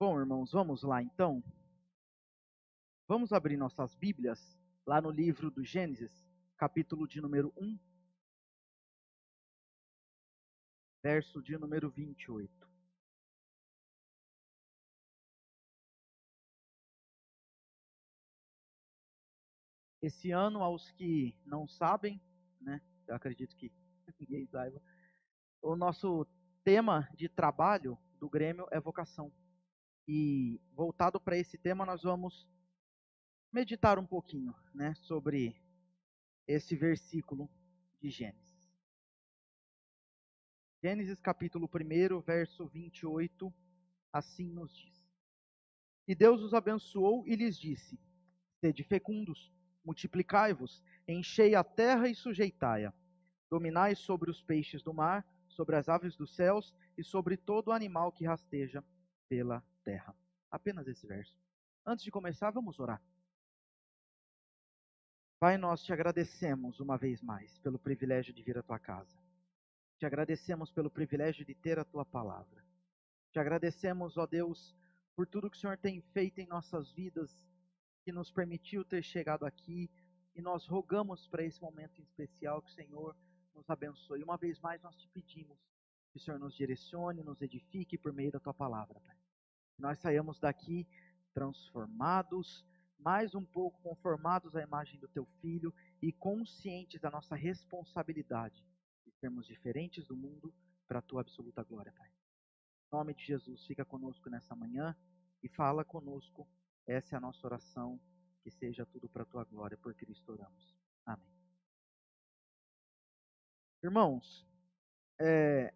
Bom, irmãos, vamos lá então. Vamos abrir nossas Bíblias lá no livro do Gênesis, capítulo de número 1, verso de número 28. Esse ano, aos que não sabem, né, eu acredito que ninguém saiba, o nosso tema de trabalho do Grêmio é vocação. E voltado para esse tema, nós vamos meditar um pouquinho né, sobre esse versículo de Gênesis. Gênesis capítulo 1, verso 28, assim nos diz. E Deus os abençoou e lhes disse: Sede fecundos, multiplicai-vos, enchei a terra e sujeitai-a. Dominai sobre os peixes do mar, sobre as aves dos céus e sobre todo animal que rasteja pela terra. Apenas esse verso. Antes de começar, vamos orar. Pai, nós te agradecemos uma vez mais pelo privilégio de vir à tua casa. Te agradecemos pelo privilégio de ter a tua palavra. Te agradecemos, ó Deus, por tudo que o Senhor tem feito em nossas vidas, que nos permitiu ter chegado aqui, e nós rogamos para esse momento em especial que o Senhor nos abençoe. Uma vez mais nós te pedimos que o Senhor nos direcione, nos edifique por meio da tua palavra, Pai. Que nós saiamos daqui transformados, mais um pouco conformados à imagem do teu filho e conscientes da nossa responsabilidade de sermos diferentes do mundo para a tua absoluta glória, Pai. Em nome de Jesus, fica conosco nessa manhã e fala conosco. Essa é a nossa oração. Que seja tudo para a tua glória, por Cristo oramos. Amém. Irmãos, é,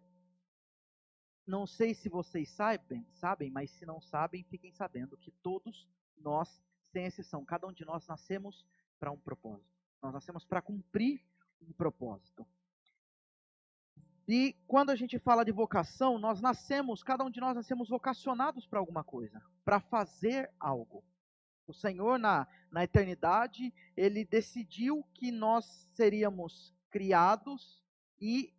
não sei se vocês sabem, sabem, mas se não sabem, fiquem sabendo que todos nós, sem exceção, cada um de nós nascemos para um propósito. Nós nascemos para cumprir um propósito. E quando a gente fala de vocação, nós nascemos, cada um de nós nascemos vocacionados para alguma coisa, para fazer algo. O Senhor, na, na eternidade, ele decidiu que nós seríamos criados e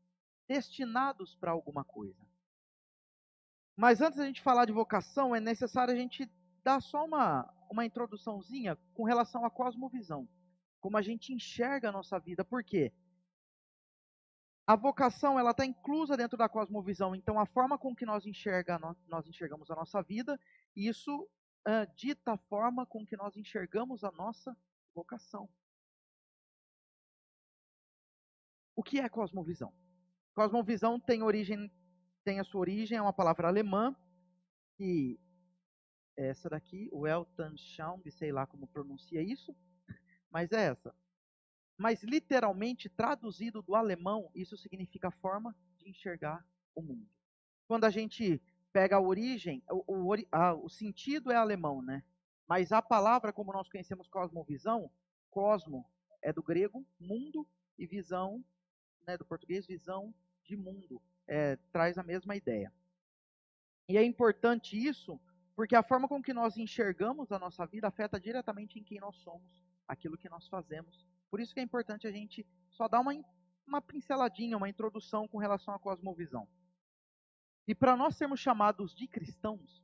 destinados para alguma coisa. Mas antes da gente falar de vocação, é necessário a gente dar só uma, uma introduçãozinha com relação à cosmovisão. Como a gente enxerga a nossa vida. Por quê? A vocação ela está inclusa dentro da cosmovisão. Então, a forma com que nós, enxerga, nós enxergamos a nossa vida, isso uh, dita a forma com que nós enxergamos a nossa vocação. O que é cosmovisão? Cosmovisão tem origem tem a sua origem, é uma palavra alemã, que essa daqui, o Weltanschauung, sei lá como pronuncia isso, mas é essa. Mas literalmente, traduzido do alemão, isso significa forma de enxergar o mundo. Quando a gente pega a origem, o, o, a, o sentido é alemão, né? Mas a palavra, como nós conhecemos cosmovisão, cosmo é do grego, mundo, e visão, né, do português, visão de mundo é, traz a mesma ideia. E é importante isso porque a forma com que nós enxergamos a nossa vida afeta diretamente em quem nós somos, aquilo que nós fazemos. Por isso que é importante a gente só dar uma, uma pinceladinha, uma introdução com relação à cosmovisão. E para nós sermos chamados de cristãos,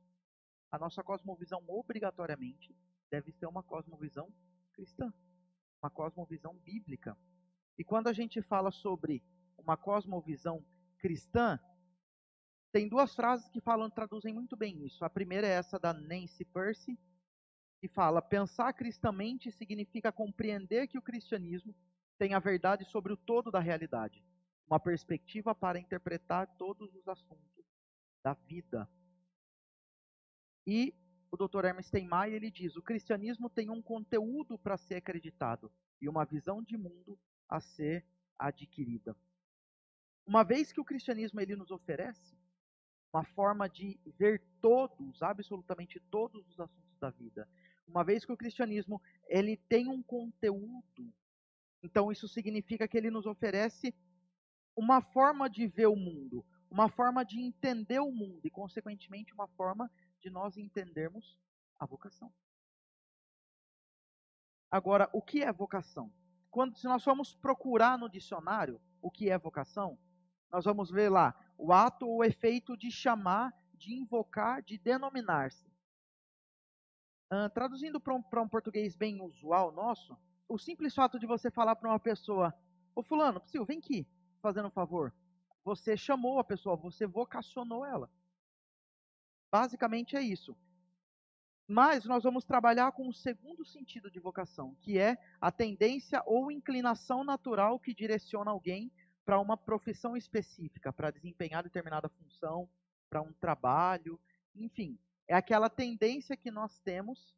a nossa cosmovisão obrigatoriamente deve ser uma cosmovisão cristã, uma cosmovisão bíblica. E quando a gente fala sobre uma cosmovisão cristã, tem duas frases que falam, traduzem muito bem isso. A primeira é essa da Nancy Percy, que fala: pensar cristamente significa compreender que o cristianismo tem a verdade sobre o todo da realidade, uma perspectiva para interpretar todos os assuntos da vida. E o Dr. Hermes Steinmeier ele diz: o cristianismo tem um conteúdo para ser acreditado e uma visão de mundo a ser adquirida. Uma vez que o cristianismo ele nos oferece uma forma de ver todos, absolutamente todos os assuntos da vida. Uma vez que o cristianismo ele tem um conteúdo, então isso significa que ele nos oferece uma forma de ver o mundo, uma forma de entender o mundo e consequentemente uma forma de nós entendermos a vocação. Agora, o que é vocação? Quando se nós formos procurar no dicionário o que é vocação, nós vamos ver lá o ato ou efeito de chamar, de invocar, de denominar-se. Uh, traduzindo para um, um, português bem usual nosso, o simples fato de você falar para uma pessoa, ô fulano, Psyu, vem aqui, fazendo um favor. Você chamou a pessoa, você vocacionou ela. Basicamente é isso. Mas nós vamos trabalhar com o segundo sentido de vocação, que é a tendência ou inclinação natural que direciona alguém para uma profissão específica, para desempenhar determinada função, para um trabalho, enfim. É aquela tendência que nós temos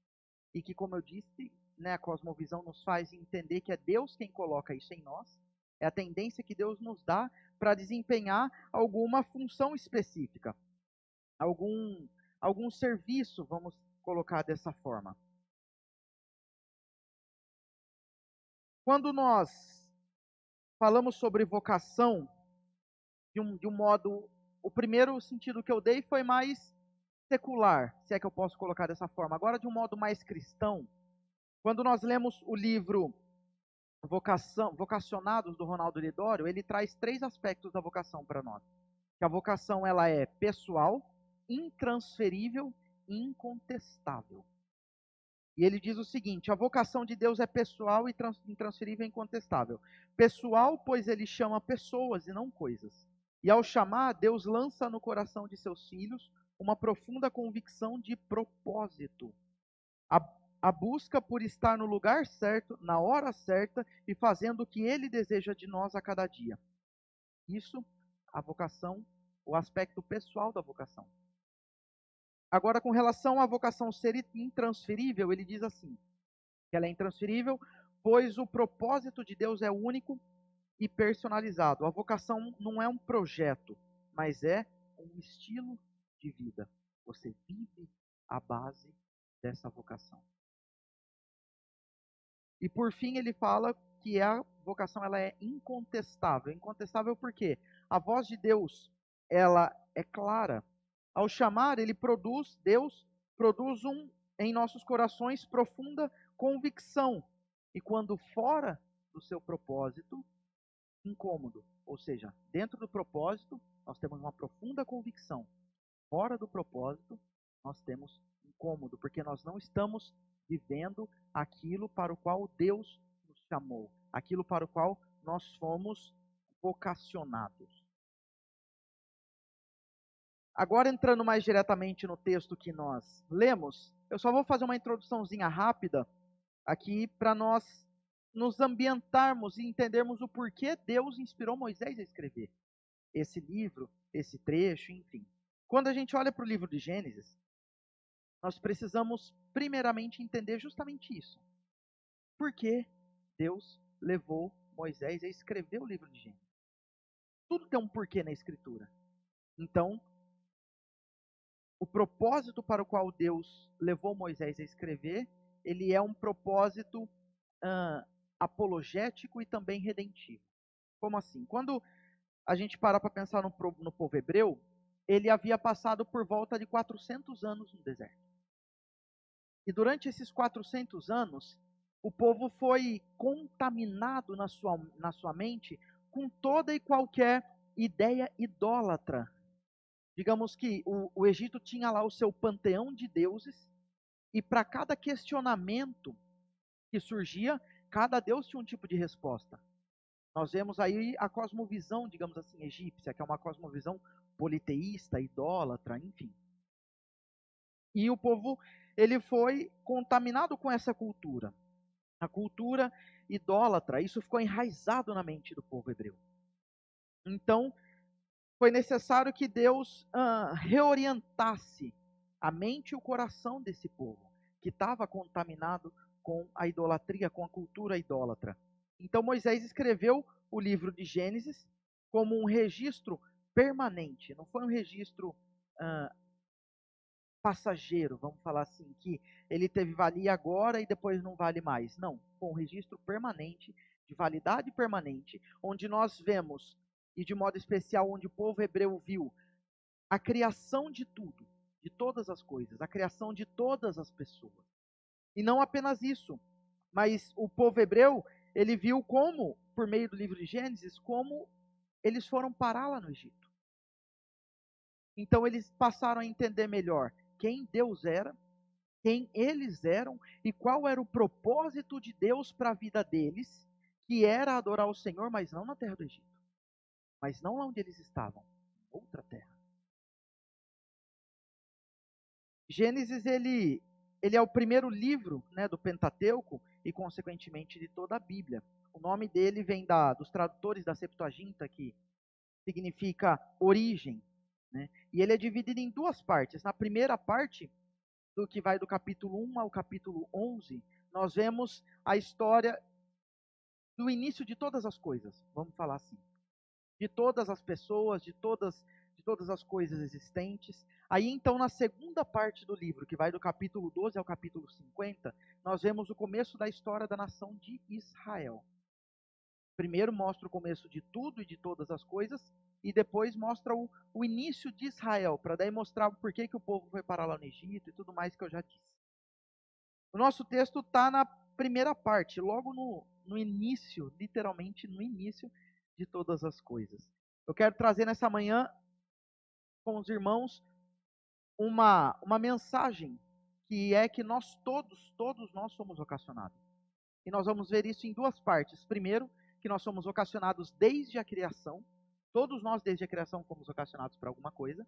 e que, como eu disse, né, a cosmovisão nos faz entender que é Deus quem coloca isso em nós. É a tendência que Deus nos dá para desempenhar alguma função específica, algum, algum serviço, vamos colocar dessa forma. Quando nós falamos sobre vocação, de um, de um modo. O primeiro sentido que eu dei foi mais secular, se é que eu posso colocar dessa forma. Agora, de um modo mais cristão, quando nós lemos o livro Vocação, Vocacionados do Ronaldo Lidório, ele traz três aspectos da vocação para nós. Que a vocação ela é pessoal, intransferível e incontestável. E ele diz o seguinte: a vocação de Deus é pessoal e intransferível e incontestável. Pessoal, pois ele chama pessoas e não coisas. E ao chamar, Deus lança no coração de seus filhos uma profunda convicção de propósito. A, a busca por estar no lugar certo, na hora certa e fazendo o que ele deseja de nós a cada dia. Isso, a vocação, o aspecto pessoal da vocação. Agora, com relação à vocação ser intransferível, ele diz assim: que ela é intransferível, pois o propósito de Deus é único e personalizado. A vocação não é um projeto, mas é um estilo de vida. Você vive a base dessa vocação. E por fim ele fala que a vocação ela é incontestável. Incontestável porque a voz de Deus ela é clara. Ao chamar, ele produz, Deus produz um em nossos corações profunda convicção. E quando fora do seu propósito, incômodo. Ou seja, dentro do propósito, nós temos uma profunda convicção fora do propósito, nós temos incômodo, porque nós não estamos vivendo aquilo para o qual Deus nos chamou, aquilo para o qual nós fomos vocacionados. Agora, entrando mais diretamente no texto que nós lemos, eu só vou fazer uma introduçãozinha rápida aqui para nós nos ambientarmos e entendermos o porquê Deus inspirou Moisés a escrever esse livro, esse trecho, enfim. Quando a gente olha para o livro de Gênesis, nós precisamos primeiramente entender justamente isso. Por que Deus levou Moisés a escrever o livro de Gênesis? Tudo tem um porquê na escritura. Então, o propósito para o qual Deus levou Moisés a escrever, ele é um propósito uh, apologético e também redentivo. Como assim? Quando a gente para para pensar no, no povo hebreu, ele havia passado por volta de 400 anos no deserto. E durante esses 400 anos, o povo foi contaminado na sua, na sua mente com toda e qualquer ideia idólatra. Digamos que o, o Egito tinha lá o seu panteão de deuses, e para cada questionamento que surgia, cada deus tinha um tipo de resposta. Nós vemos aí a cosmovisão, digamos assim, egípcia, que é uma cosmovisão politeísta, idólatra, enfim. E o povo, ele foi contaminado com essa cultura. A cultura idólatra, isso ficou enraizado na mente do povo hebreu. Então, foi necessário que Deus reorientasse a mente e o coração desse povo, que estava contaminado com a idolatria, com a cultura idólatra. Então Moisés escreveu o livro de Gênesis como um registro permanente, não foi um registro passageiro, vamos falar assim, que ele teve valia agora e depois não vale mais. Não, foi um registro permanente, de validade permanente, onde nós vemos, e de modo especial onde o povo hebreu viu, a criação de tudo, de todas as coisas, a criação de todas as pessoas. E não apenas isso, mas o povo hebreu, ele viu como, por meio do livro de Gênesis, como eles foram parar lá no Egito. Então eles passaram a entender melhor quem Deus era, quem eles eram e qual era o propósito de Deus para a vida deles, que era adorar o Senhor, mas não na terra do Egito, mas não lá onde eles estavam, outra terra. Gênesis ele ele é o primeiro livro né, do Pentateuco e, consequentemente, de toda a Bíblia. O nome dele vem da, dos tradutores da Septuaginta, que significa origem. Né? E ele é dividido em duas partes. Na primeira parte, do que vai do capítulo 1 ao capítulo 11, nós vemos a história do início de todas as coisas, vamos falar assim. De todas as pessoas, de todas todas as coisas existentes. Aí então, na segunda parte do livro, que vai do capítulo 12 ao capítulo 50, nós vemos o começo da história da nação de Israel. Primeiro mostra o começo de tudo e de todas as coisas, e depois mostra o, o início de Israel, para daí mostrar por que, que o povo foi parar lá no Egito e tudo mais que eu já disse. O nosso texto está na primeira parte, logo no, no início, literalmente no início de todas as coisas. Eu quero trazer nessa manhã com os irmãos uma, uma mensagem que é que nós todos, todos nós somos vocacionados. E nós vamos ver isso em duas partes. Primeiro, que nós somos vocacionados desde a criação. Todos nós, desde a criação, fomos vocacionados para alguma coisa.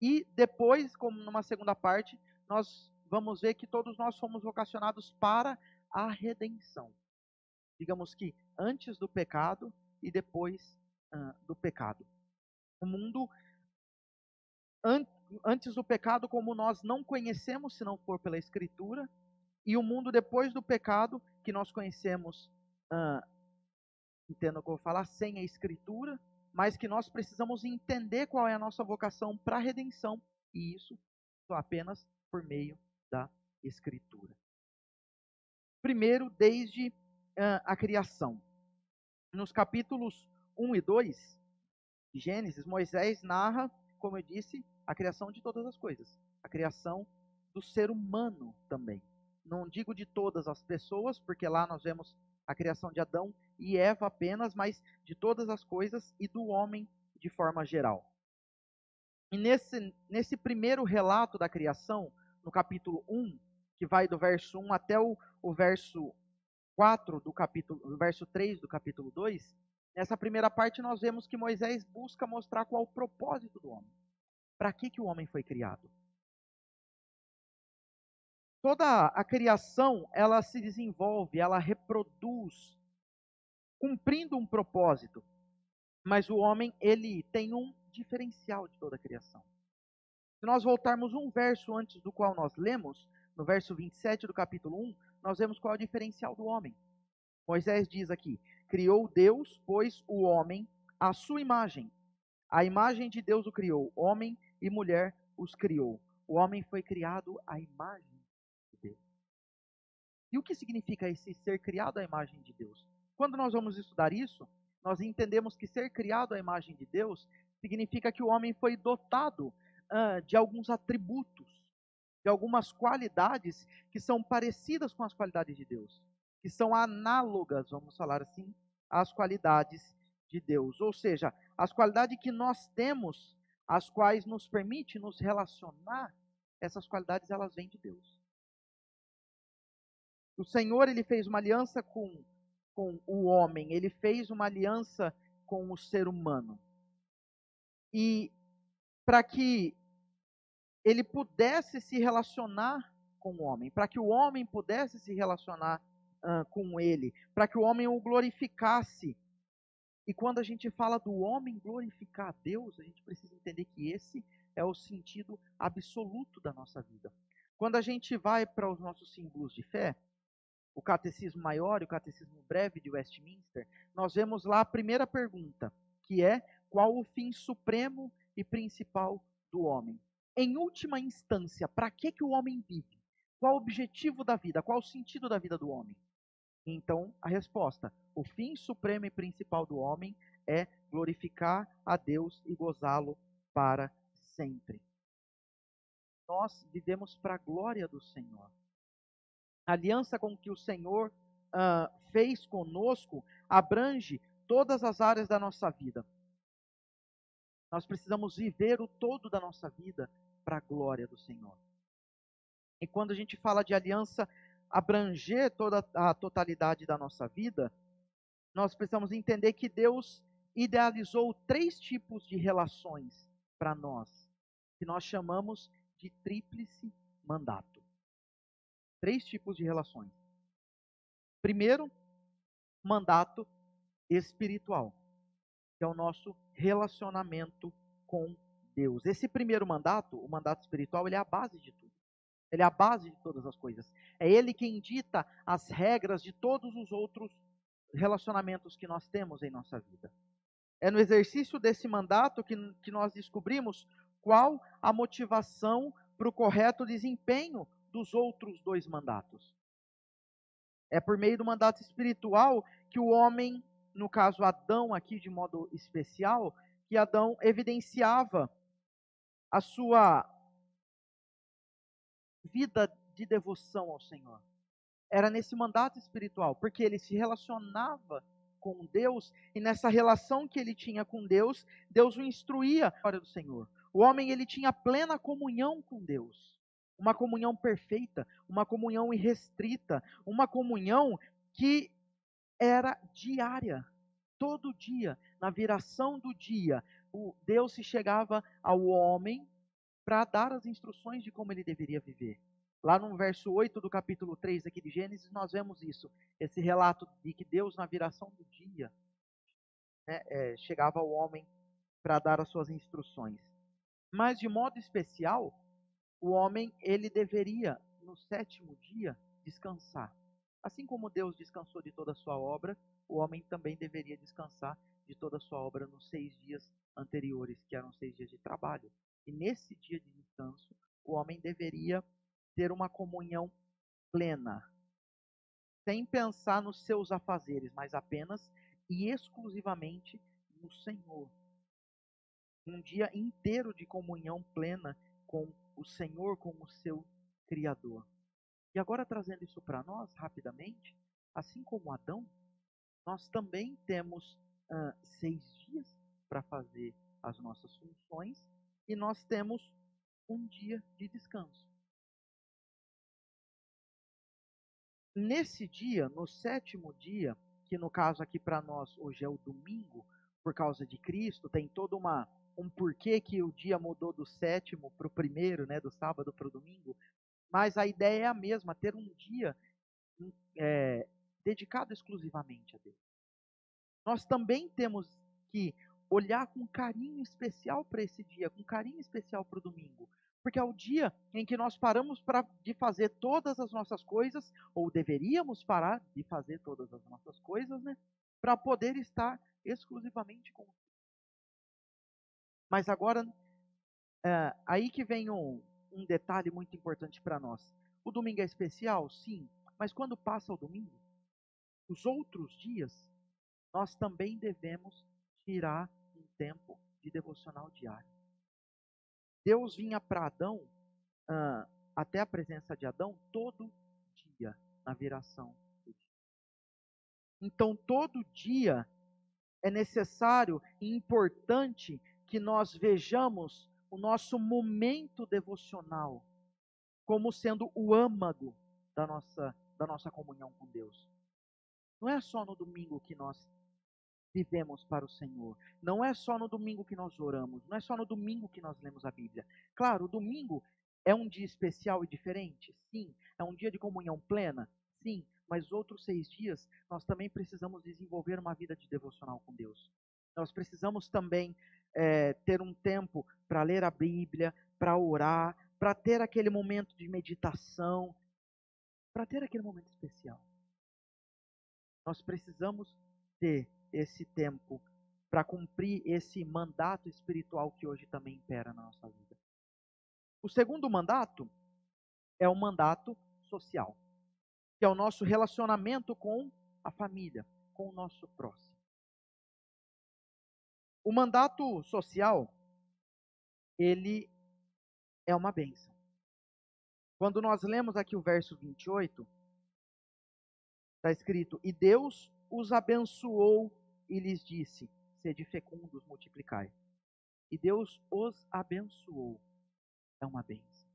E depois, como numa segunda parte, nós vamos ver que todos nós somos vocacionados para a redenção. Digamos que antes do pecado e depois do pecado. O mundo antes do pecado, como nós não conhecemos se não for pela Escritura, e o mundo depois do pecado, que nós conhecemos, uh, entendo o que eu vou falar, sem a Escritura, mas que nós precisamos entender qual é a nossa vocação para a redenção, e isso apenas por meio da Escritura. Primeiro, desde a criação. Nos capítulos 1 e 2 de Gênesis, Moisés narra, como eu disse, a criação de todas as coisas, a criação do ser humano também. Não digo de todas as pessoas, porque lá nós vemos a criação de Adão e Eva apenas, mas de todas as coisas e do homem de forma geral. E nesse, nesse primeiro relato da criação, no capítulo 1, que vai do verso 1 até o, o verso 4 do capítulo, o verso 3 do capítulo 2, nessa primeira parte nós vemos que Moisés busca mostrar qual o propósito do homem. Para que, que o homem foi criado? Toda a criação, ela se desenvolve, ela reproduz, cumprindo um propósito. Mas o homem, ele tem um diferencial de toda a criação. Se nós voltarmos um verso antes do qual nós lemos, no verso 27 do capítulo 1, nós vemos qual é o diferencial do homem. Moisés diz aqui: Criou Deus, pois, o homem à sua imagem. A imagem de Deus o criou, homem e mulher os criou. O homem foi criado à imagem de Deus. E o que significa esse ser criado à imagem de Deus? Quando nós vamos estudar isso, nós entendemos que ser criado à imagem de Deus significa que o homem foi dotado uh, de alguns atributos, de algumas qualidades que são parecidas com as qualidades de Deus, que são análogas, vamos falar assim, às qualidades de Deus. Ou seja, as qualidades que nós temos as quais nos permite nos relacionar, essas qualidades elas vêm de Deus. O Senhor ele fez uma aliança com, com o homem, ele fez uma aliança com o ser humano. E para que ele pudesse se relacionar com o homem, para que o homem pudesse se relacionar uh, com ele, para que o homem o glorificasse e quando a gente fala do homem glorificar a Deus, a gente precisa entender que esse é o sentido absoluto da nossa vida. Quando a gente vai para os nossos símbolos de fé, o catecismo maior e o catecismo breve de Westminster, nós vemos lá a primeira pergunta, que é qual o fim supremo e principal do homem? Em última instância, para que, que o homem vive? Qual o objetivo da vida? Qual o sentido da vida do homem? Então, a resposta: o fim supremo e principal do homem é glorificar a Deus e gozá-lo para sempre. Nós vivemos para a glória do Senhor. A aliança com que o Senhor uh, fez conosco abrange todas as áreas da nossa vida. Nós precisamos viver o todo da nossa vida para a glória do Senhor. E quando a gente fala de aliança abranger toda a totalidade da nossa vida, nós precisamos entender que Deus idealizou três tipos de relações para nós, que nós chamamos de tríplice mandato. Três tipos de relações. Primeiro, mandato espiritual, que é o nosso relacionamento com Deus. Esse primeiro mandato, o mandato espiritual, ele é a base de tudo. Ele é a base de todas as coisas. É ele quem dita as regras de todos os outros relacionamentos que nós temos em nossa vida. É no exercício desse mandato que, que nós descobrimos qual a motivação para o correto desempenho dos outros dois mandatos. É por meio do mandato espiritual que o homem, no caso Adão aqui de modo especial, que Adão evidenciava a sua vida de devoção ao Senhor. Era nesse mandato espiritual, porque ele se relacionava com Deus e nessa relação que ele tinha com Deus, Deus o instruía a história do Senhor. O homem ele tinha plena comunhão com Deus, uma comunhão perfeita, uma comunhão irrestrita, uma comunhão que era diária, todo dia, na viração do dia, o Deus se chegava ao homem para dar as instruções de como ele deveria viver. Lá no verso 8 do capítulo 3 aqui de Gênesis, nós vemos isso, esse relato de que Deus, na viração do dia, né, é, chegava ao homem para dar as suas instruções. Mas, de modo especial, o homem, ele deveria, no sétimo dia, descansar. Assim como Deus descansou de toda a sua obra, o homem também deveria descansar de toda a sua obra nos seis dias anteriores, que eram seis dias de trabalho. E nesse dia de descanso, o homem deveria ter uma comunhão plena, sem pensar nos seus afazeres, mas apenas e exclusivamente no Senhor. Um dia inteiro de comunhão plena com o Senhor, com o seu Criador. E agora trazendo isso para nós rapidamente, assim como Adão, nós também temos seis dias para fazer as nossas funções e nós temos um dia de descanso. Nesse dia, no sétimo dia, que no caso aqui para nós hoje é o domingo, por causa de Cristo, tem todo uma, um porquê que o dia mudou do sétimo para o primeiro, né, do sábado para o domingo, mas a ideia é a mesma, ter um dia é, dedicado exclusivamente a Deus. Nós também temos que olhar com carinho especial para esse dia, com carinho especial para o domingo, porque é o dia em que nós paramos pra, de fazer todas as nossas coisas, ou deveríamos parar de fazer todas as nossas coisas, né? Para poder estar exclusivamente com Mas agora, é, aí que vem um, um detalhe muito importante para nós. O domingo é especial? Sim. Mas quando passa o domingo, os outros dias, nós também devemos tirar um tempo de devocional diário. Deus vinha para Adão, uh, até a presença de Adão, todo dia, na viração do dia. Então, todo dia é necessário e importante que nós vejamos o nosso momento devocional como sendo o âmago da nossa, da nossa comunhão com Deus. Não é só no domingo que nós vivemos para o Senhor. Não é só no domingo que nós oramos, não é só no domingo que nós lemos a Bíblia. Claro, o domingo é um dia especial e diferente, sim. É um dia de comunhão plena, sim. Mas outros seis dias nós também precisamos desenvolver uma vida de devocional com Deus. Nós precisamos também é, ter um tempo para ler a Bíblia, para orar, para ter aquele momento de meditação, para ter aquele momento especial. Nós precisamos ter esse tempo para cumprir esse mandato espiritual que hoje também impera na nossa vida. O segundo mandato é o mandato social, que é o nosso relacionamento com a família, com o nosso próximo. O mandato social, ele é uma bênção. Quando nós lemos aqui o verso 28, está escrito: E Deus os abençoou e lhes disse: Sede fecundos, multiplicai. e Deus os abençoou. É uma bênção.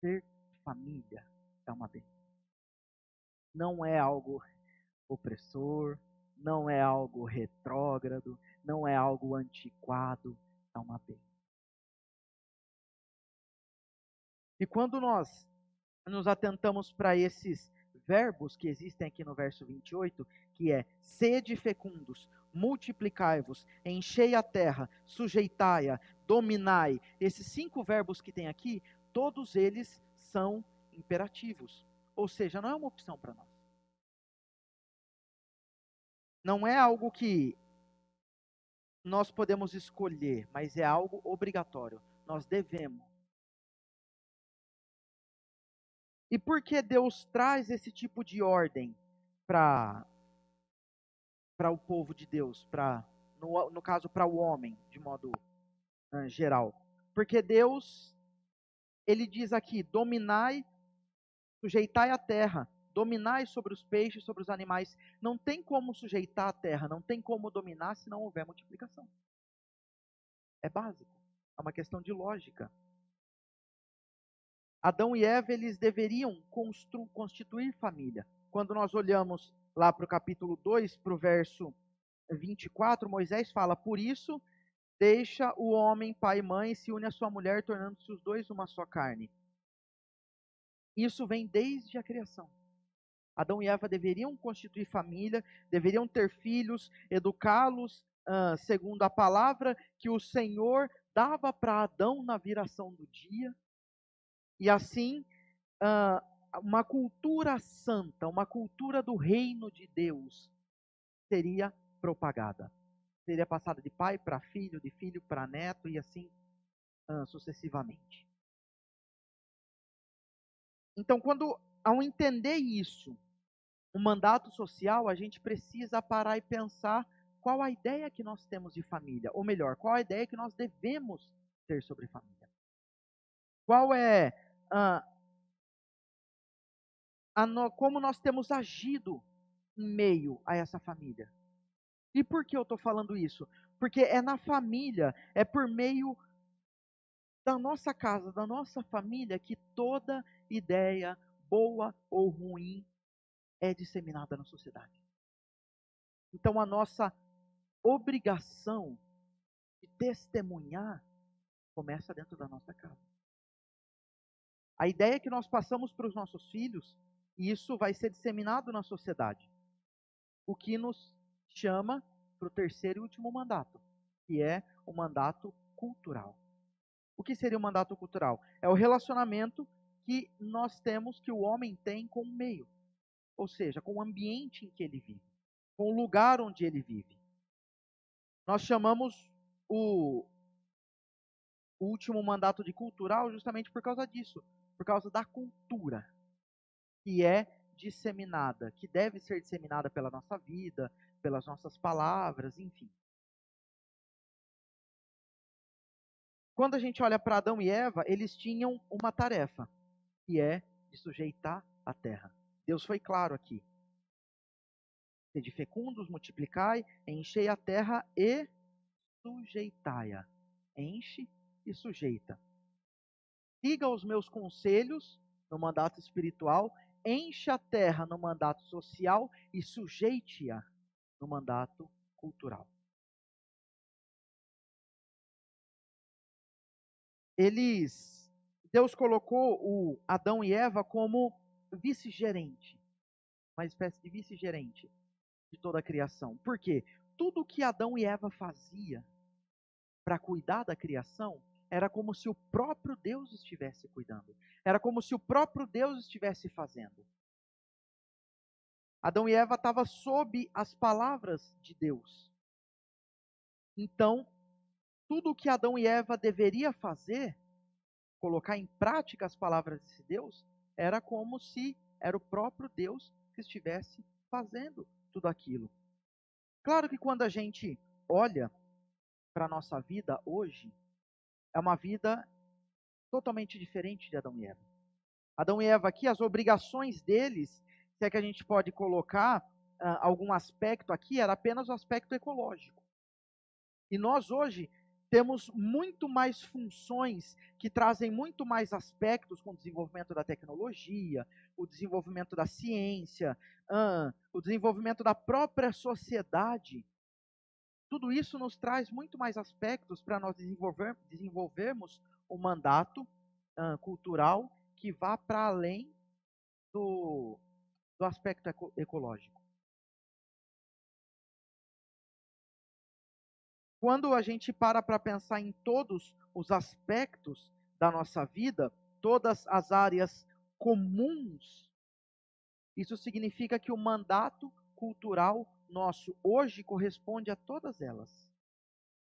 Ter família é uma bênção. Não é algo opressor, não é retrógrado, não é algo antiquado, é uma bênção. E quando nós nos atentamos para esses verbos que existem aqui no verso 28, que é sede fecundos, multiplicai-vos, enchei a terra, sujeitai-a, dominai. Esses cinco verbos que tem aqui, todos eles são imperativos. Ou seja, não é uma opção para nós. Não é algo que nós podemos escolher, mas é algo obrigatório. Nós devemos. E por que Deus traz esse tipo de ordem para para o povo de Deus, para no, no caso para o homem, de modo uh, geral? Porque Deus ele diz aqui: dominai, sujeitai a terra, dominai sobre os peixes, sobre os animais. Não tem como sujeitar a terra, não tem como dominar se não houver multiplicação. É básico, é uma questão de lógica. Adão e Eva, eles deveriam constituir família. Quando nós olhamos lá para o capítulo 2, para o verso 24, Moisés fala: Por isso, deixa o homem pai e mãe e se une à sua mulher, tornando-se os dois uma só carne. Isso vem desde a criação. Adão e Eva deveriam constituir família, deveriam ter filhos, educá-los uh, segundo a palavra que o Senhor dava para Adão na viração do dia. E assim, uh, uma cultura santa, uma cultura do reino de Deus seria propagada. Seria passada de pai para filho, de filho para neto e assim uh, sucessivamente. Então, quando ao entender isso, o mandato social, a gente precisa parar e pensar qual a ideia que nós temos de família, ou melhor, qual a ideia que nós devemos ter sobre família. Qual é ah, no, como nós temos agido em meio a essa família. E por que eu estou falando isso? Porque é na família, é por meio da nossa casa, da nossa família, que toda ideia, boa ou ruim, é disseminada na sociedade. Então a nossa obrigação de testemunhar começa dentro da nossa casa. A ideia é que nós passamos para os nossos filhos, e isso vai ser disseminado na sociedade. O que nos chama para o terceiro e último mandato, que é o mandato cultural. O que seria o mandato cultural? É o relacionamento que nós temos, que o homem tem com o meio, ou seja, com o ambiente em que ele vive, com o lugar onde ele vive. Nós chamamos o, o último mandato de cultural justamente por causa disso, por causa da cultura que é disseminada, que deve ser disseminada pela nossa vida, pelas nossas palavras, enfim. Quando a gente olha para Adão e Eva, eles tinham uma tarefa, que é de sujeitar a terra. Deus foi claro aqui. Sede fecundos, multiplicai, enchei a terra e sujeitai-a. Enche e sujeita siga os meus conselhos no mandato espiritual, encha a terra no mandato social e sujeite-a no mandato cultural. Eles, Deus colocou o Adão e Eva como vice-gerente, uma espécie de vice-gerente de toda a criação. Por quê? Tudo que Adão e Eva fazia para cuidar da criação, era como se o próprio Deus estivesse cuidando. Era como se o próprio Deus estivesse fazendo. Adão e Eva estavam sob as palavras de Deus. Então, tudo o que Adão e Eva deveria fazer, colocar em prática as palavras desse Deus, era como se era o próprio Deus que estivesse fazendo tudo aquilo. Claro que quando a gente olha para a nossa vida hoje, é uma vida totalmente diferente de Adão e Eva. Adão e Eva aqui, as obrigações deles, se é que a gente pode colocar uh, algum aspecto aqui, era apenas o aspecto ecológico. E nós hoje temos muito mais funções que trazem muito mais aspectos com o desenvolvimento da tecnologia, o desenvolvimento da ciência, uh, o desenvolvimento da própria sociedade. Tudo isso nos traz muito mais aspectos para nós desenvolver, desenvolvermos um mandato uh, cultural que vá para além do, do aspecto eco, ecológico. Quando a gente para para pensar em todos os aspectos da nossa vida, todas as áreas comuns, isso significa que o mandato cultural nosso hoje corresponde a todas elas.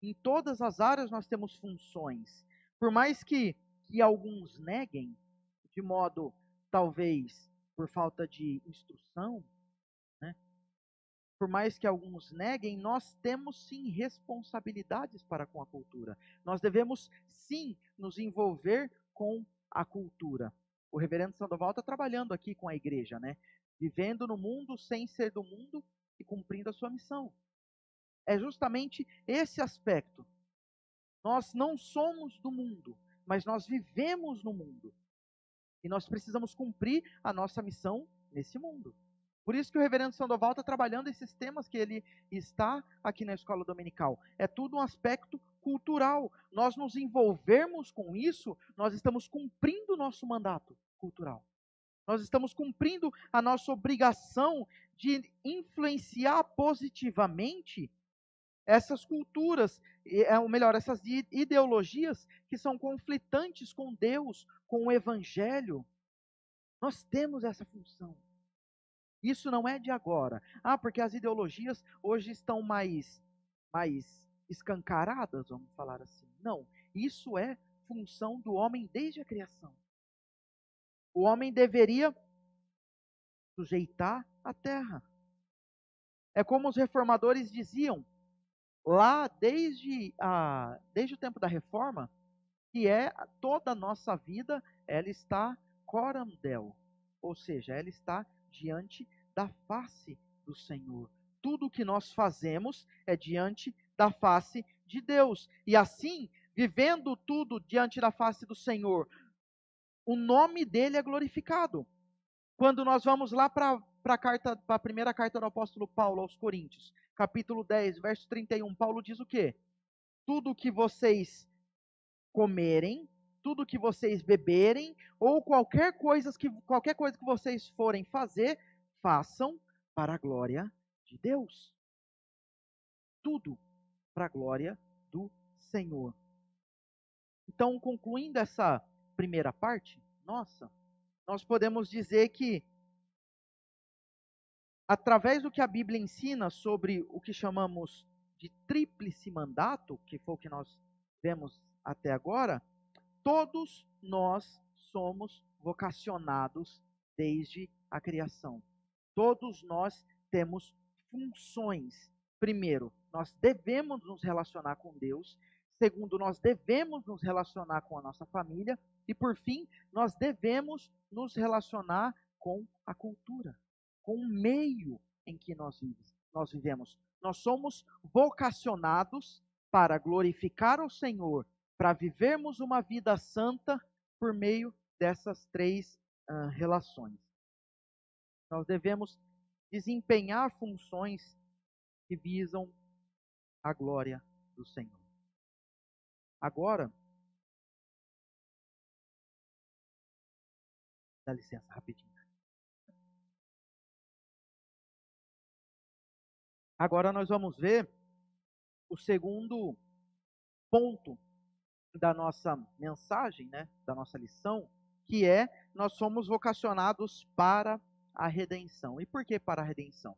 Em todas as áreas nós temos funções. Por mais que, que alguns neguem, de modo talvez por falta de instrução? Por mais que alguns neguem, nós temos sim responsabilidades para com a cultura. Nós devemos sim nos envolver com a cultura. O reverendo Sandoval está trabalhando aqui com a igreja, né? Vivendo no mundo sem ser do mundo e cumprindo a sua missão. É justamente esse aspecto. Nós não somos do mundo, mas nós vivemos no mundo. E nós precisamos cumprir a nossa missão nesse mundo. Por isso que o reverendo Sandoval está trabalhando esses temas que ele está aqui na escola dominical. É tudo um aspecto cultural. Nós nos envolvermos com isso, nós estamos cumprindo o nosso mandato cultural. Nós estamos cumprindo a nossa obrigação de influenciar positivamente essas culturas, é, ou melhor, essas ideologias que são conflitantes com Deus, com o Evangelho. Nós temos essa função. Isso não é de agora. Ah, porque as ideologias hoje estão mais, mais escancaradas, vamos falar assim. Não, isso é função do homem desde a criação. O homem deveria sujeitar a terra. É como os reformadores diziam lá desde, a, desde o tempo da reforma, que é toda a nossa vida, ela está corandel, ou seja, ela está diante da face do Senhor. Tudo o que nós fazemos é diante da face de Deus. E assim, vivendo tudo diante da face do Senhor, o nome dele é glorificado. Quando nós vamos lá para a carta, para a primeira carta do apóstolo Paulo aos Coríntios, capítulo 10, verso 31, Paulo diz o quê? Tudo que vocês comerem, tudo que vocês beberem, ou qualquer coisa que, qualquer coisa que vocês forem fazer, façam para a glória de Deus. Tudo para a glória do Senhor. Então, concluindo essa primeira parte, nossa, nós podemos dizer que, através do que a Bíblia ensina sobre o que chamamos de tríplice mandato, que foi o que nós vemos até agora, todos nós somos vocacionados desde a criação. Todos nós temos funções. Primeiro, nós devemos nos relacionar com Deus. Segundo, nós devemos nos relacionar com a nossa família. E por fim, nós devemos nos relacionar com a cultura, com o meio em que nós, vivemos. Nós somos vocacionados para glorificar o Senhor, para vivermos uma vida santa por meio dessas três uh, relações. Nós devemos desempenhar funções que visam a glória do Senhor. Agora, Dá licença, rapidinho. Agora nós vamos ver o segundo ponto da nossa mensagem, né, da nossa lição, que é nós somos vocacionados para a redenção. E por que para a redenção?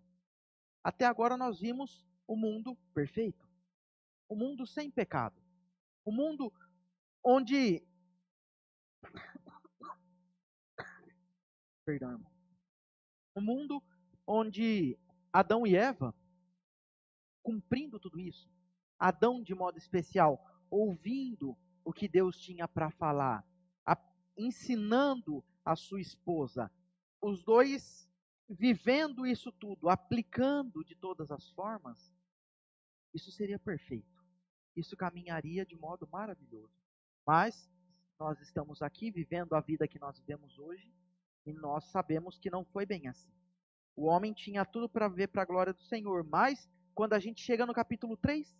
Até agora nós vimos o mundo perfeito, o mundo sem pecado, o mundo onde perdão, irmão. Um mundo onde Adão e Eva, cumprindo tudo isso, Adão de modo especial, ouvindo o que Deus tinha para falar, ensinando a sua esposa, os dois vivendo isso tudo, aplicando de todas as formas, isso seria perfeito. isso caminharia de modo maravilhoso. Mas nós estamos aqui vivendo a vida que nós vivemos hoje e nós sabemos que não foi bem assim. O homem tinha tudo para ver para a glória do Senhor, mas quando a gente chega no capítulo 3,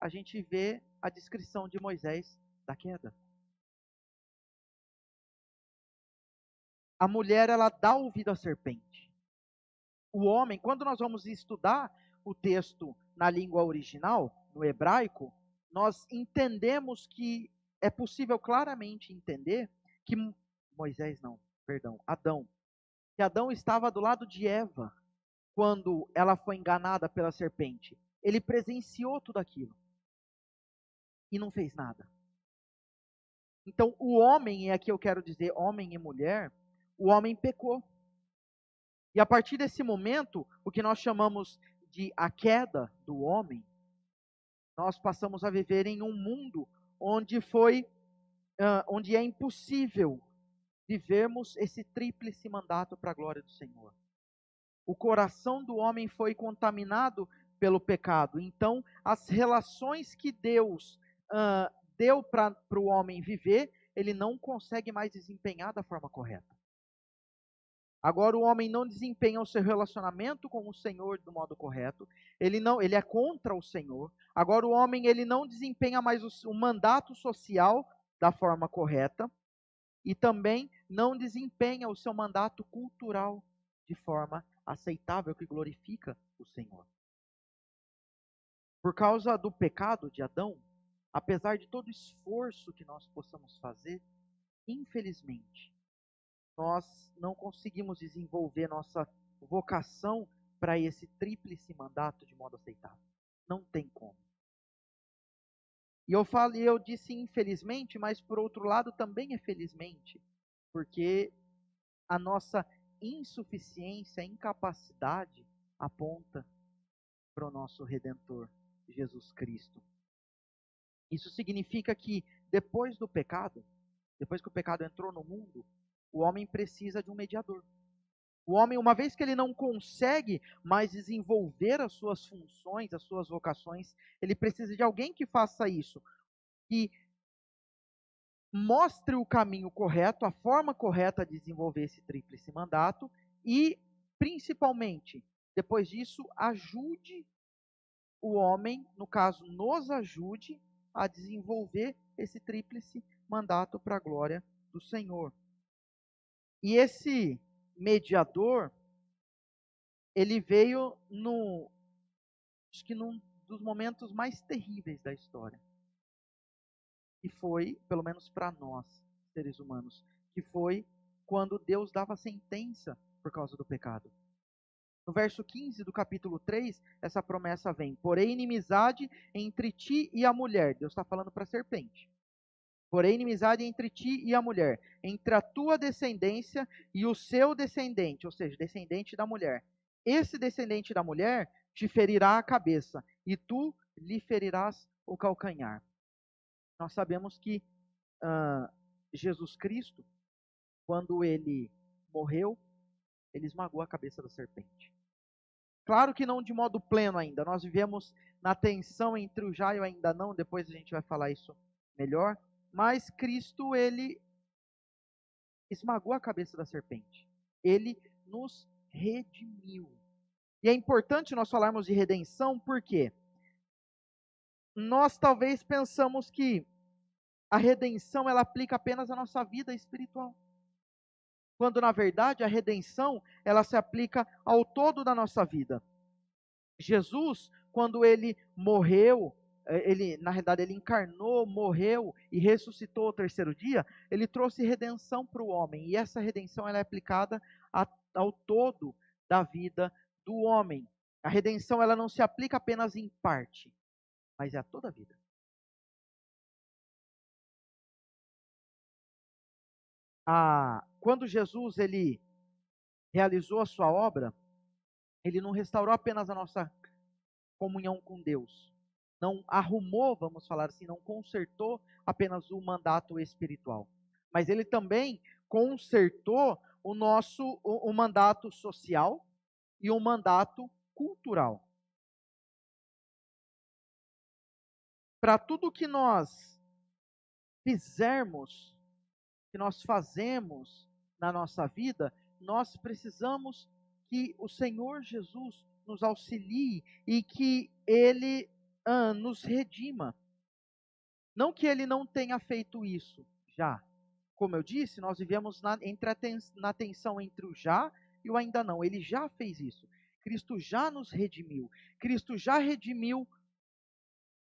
a gente vê a descrição de Moisés da queda. A mulher, ela dá ouvido à serpente. O homem, quando nós vamos estudar o texto na língua original, no hebraico, nós entendemos que é possível claramente entender que Moisés não, perdão, Adão, que Adão estava do lado de Eva quando ela foi enganada pela serpente. Ele presenciou tudo aquilo e não fez nada. Então, o homem, e aqui eu quero dizer homem e mulher, o homem pecou. E a partir desse momento, o que nós chamamos de a queda do homem, nós passamos a viver em um mundo onde foi, uh, onde é impossível vivermos esse tríplice mandato para a glória do Senhor. O coração do homem foi contaminado pelo pecado. Então, as relações que Deus uh, deu para o homem viver, ele não consegue mais desempenhar da forma correta. Agora o homem não desempenha o seu relacionamento com o Senhor do modo correto. Ele não, ele é contra o Senhor. Agora o homem ele não desempenha mais o, o mandato social da forma correta e também não desempenha o seu mandato cultural de forma aceitável que glorifica o Senhor. Por causa do pecado de Adão, apesar de todo esforço que nós possamos fazer, infelizmente, nós não conseguimos desenvolver nossa vocação para esse tríplice mandato de modo aceitável. Não tem como. E eu falei, eu disse infelizmente, mas por outro lado também é felizmente, porque a nossa insuficiência, incapacidade aponta para o nosso redentor, Jesus Cristo. Isso significa que depois do pecado, depois que o pecado entrou no mundo, o homem precisa de um mediador. O homem, uma vez que ele não consegue mais desenvolver as suas funções, as suas vocações, ele precisa de alguém que faça isso, que mostre o caminho correto, a forma correta de desenvolver esse tríplice mandato e, principalmente, depois disso, ajude o homem, no caso, nos ajude a desenvolver esse tríplice mandato para a glória do Senhor. E esse mediador, ele veio no, acho que num dos momentos mais terríveis da história. Que foi, pelo menos para nós, seres humanos, que foi quando Deus dava sentença por causa do pecado. No verso 15 do capítulo 3, essa promessa vem: Porém, inimizade entre ti e a mulher. Deus está falando para a serpente. Porém, inimizade entre ti e a mulher, entre a tua descendência e o seu descendente, ou seja, descendente da mulher. Esse descendente da mulher te ferirá a cabeça, e tu lhe ferirás o calcanhar. Nós sabemos que uh, Jesus Cristo, quando ele morreu, ele esmagou a cabeça da serpente. Claro que não de modo pleno ainda. Nós vivemos na tensão entre o já e o ainda não, depois a gente vai falar isso melhor. Mas Cristo, ele esmagou a cabeça da serpente. Ele nos redimiu. E é importante nós falarmos de redenção porque nós talvez pensamos que a redenção ela aplica apenas à nossa vida espiritual. Quando na verdade a redenção ela se aplica ao todo da nossa vida. Jesus, quando ele morreu ele, na realidade, ele encarnou, morreu e ressuscitou ao terceiro dia, ele trouxe redenção para o homem. E essa redenção ela é aplicada a, ao todo da vida do homem. A redenção ela não se aplica apenas em parte, mas é a toda a vida. Quando Jesus ele realizou a sua obra, ele não restaurou apenas a nossa comunhão com Deus, não arrumou, vamos falar assim, não consertou apenas o mandato espiritual, mas ele também consertou o nosso o, o mandato social e o mandato cultural. para tudo que nós fizermos, que nós fazemos na nossa vida, nós precisamos que o Senhor Jesus nos auxilie e que Ele ah, nos redima. Não que Ele não tenha feito isso já. Como eu disse, nós vivemos na, entre a na tensão entre o já e o ainda não. Ele já fez isso. Cristo já nos redimiu. Cristo já redimiu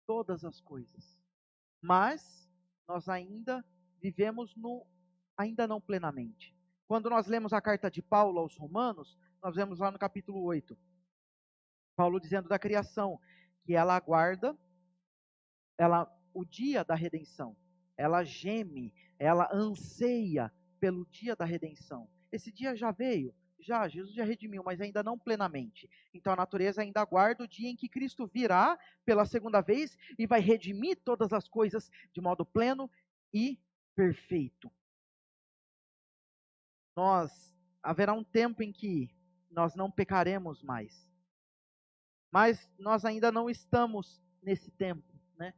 todas as coisas. Mas nós ainda vivemos no ainda não plenamente. Quando nós lemos a carta de Paulo aos Romanos, nós vemos lá no capítulo 8, Paulo dizendo da criação que ela aguarda ela o dia da redenção. Ela geme, ela anseia pelo dia da redenção. Esse dia já veio, já, Jesus já redimiu, mas ainda não plenamente. Então a natureza ainda aguarda o dia em que Cristo virá pela segunda vez e vai redimir todas as coisas de modo pleno e perfeito. Nós haverá um tempo em que nós não pecaremos mais. Mas nós ainda não estamos nesse tempo, né?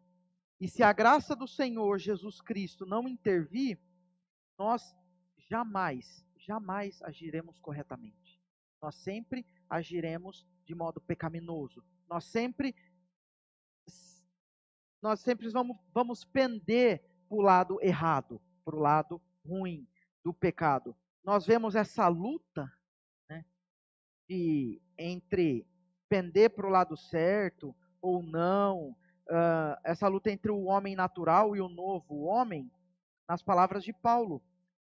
E se a graça do Senhor Jesus Cristo não intervir, nós jamais jamais agiremos corretamente. Nós sempre agiremos de modo pecaminoso. Nós sempre nós sempre vamos, vamos pender para o lado errado, para o lado ruim do pecado. Nós vemos essa luta né, de, entre pender para o lado certo ou não, uh, essa luta entre o homem natural e o novo homem, nas palavras de Paulo.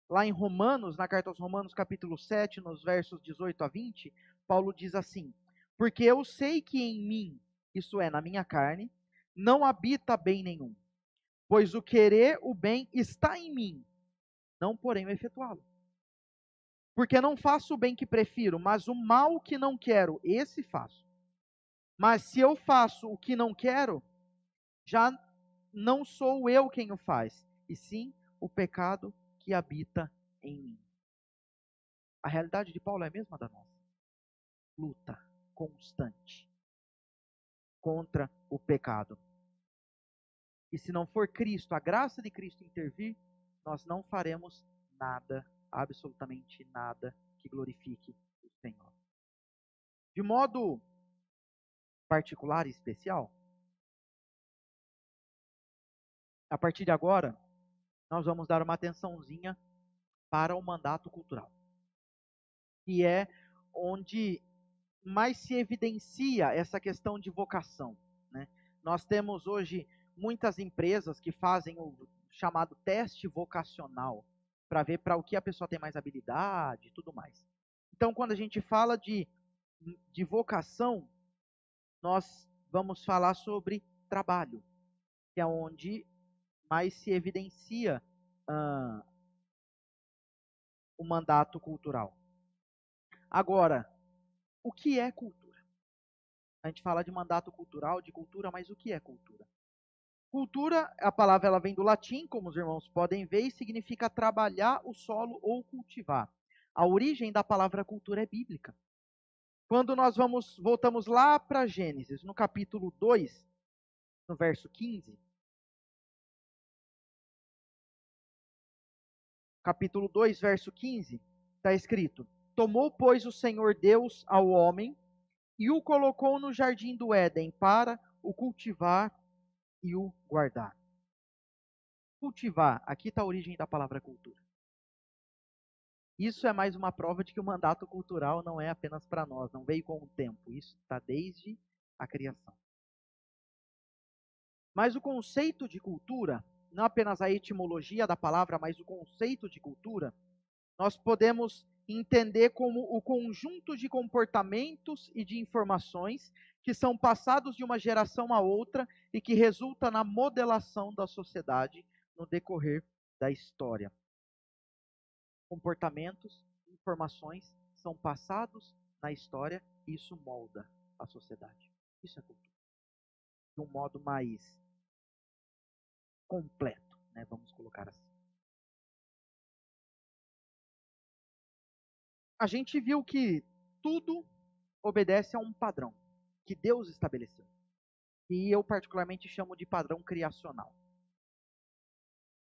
Lá em Romanos, na carta aos Romanos, capítulo 7, nos versos 18 a 20, Paulo diz assim: Porque eu sei que em mim, isso é, na minha carne, não habita bem nenhum, pois o querer o bem está em mim, não porém o efetuá-lo. Porque não faço o bem que prefiro, mas o mal que não quero, esse faço. Mas se eu faço o que não quero, já não sou eu quem o faz, e sim o pecado que habita em mim. A realidade de Paulo é a mesma da nossa. Luta constante contra o pecado. E se não for Cristo, a graça de Cristo intervir, nós não faremos nada, absolutamente nada, que glorifique o Senhor. De modo particular e especial, a partir de agora, nós vamos dar uma atençãozinha para o mandato cultural. Que é onde mais se evidencia essa questão de vocação. Né? Nós temos hoje muitas empresas que fazem o chamado teste vocacional para ver para o que a pessoa tem mais habilidade e tudo mais. Então, quando a gente fala de, de vocação, nós vamos falar sobre trabalho, que é onde mais se evidencia ah, o mandato cultural. Agora, o que é cultura? A gente fala de mandato cultural, de cultura, mas o que é cultura? Cultura, a palavra ela vem do latim, como os irmãos podem ver, e significa trabalhar o solo ou cultivar. A origem da palavra cultura é bíblica. Quando nós vamos voltamos lá para Gênesis, no capítulo 2, no verso 15, capítulo 2, verso 15, está escrito: Tomou, pois, o Senhor Deus ao homem e o colocou no jardim do Éden para o cultivar e o guardar. Cultivar, aqui está a origem da palavra cultura. Isso é mais uma prova de que o mandato cultural não é apenas para nós, não veio com o tempo. Isso está desde a criação. Mas o conceito de cultura não apenas a etimologia da palavra, mas o conceito de cultura, nós podemos entender como o conjunto de comportamentos e de informações que são passados de uma geração a outra e que resulta na modelação da sociedade no decorrer da história. Comportamentos, informações são passados na história e isso molda a sociedade. Isso é cultura. De um modo mais completo, né? Vamos colocar assim. A gente viu que tudo obedece a um padrão que Deus estabeleceu. que eu particularmente chamo de padrão criacional.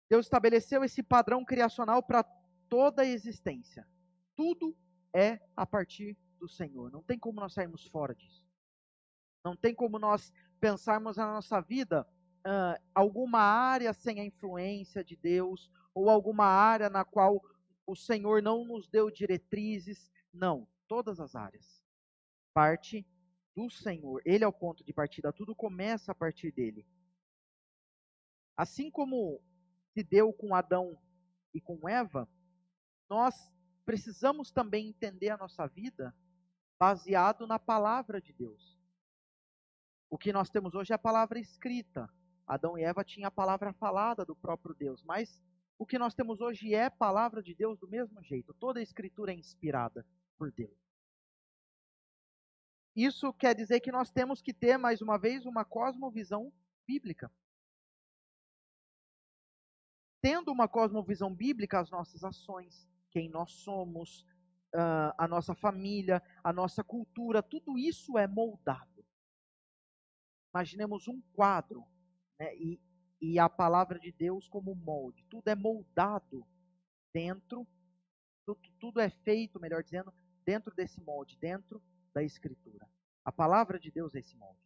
Deus estabeleceu esse padrão criacional para toda a existência. Tudo é a partir do Senhor. Não tem como nós sairmos fora disso. Não tem como nós pensarmos na nossa vida uh, alguma área sem a influência de Deus ou alguma área na qual o Senhor não nos deu diretrizes. Não, todas as áreas. Parte do Senhor. Ele é o ponto de partida. Tudo começa a partir dele. Assim como se deu com Adão e com Eva, nós precisamos também entender a nossa vida baseado na palavra de Deus. O que nós temos hoje é a palavra escrita. Adão e Eva tinham a palavra falada do próprio Deus, mas o que nós temos hoje é palavra de Deus do mesmo jeito. Toda a escritura é inspirada por Deus. Isso quer dizer que nós temos que ter, mais uma vez, uma cosmovisão bíblica. Tendo uma cosmovisão bíblica, as nossas ações, quem nós somos, uh, a nossa família, a nossa cultura, tudo isso é moldado. Imaginemos um quadro né, e, e a palavra de Deus como molde. Tudo é moldado dentro, tudo, tudo é feito, melhor dizendo, dentro desse molde, dentro da Escritura. A palavra de Deus é esse molde.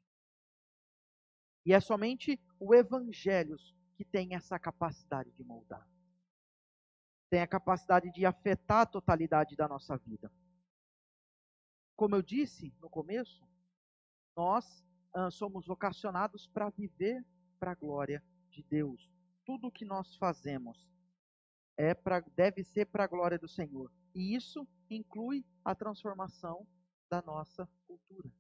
E é somente o Evangelho que tem essa capacidade de moldar. Tem a capacidade de afetar a totalidade da nossa vida. Como eu disse no começo, nós ah, somos vocacionados para viver para a glória de Deus. Tudo o que nós fazemos é pra, deve ser para a glória do Senhor. E isso inclui a transformação da nossa cultura.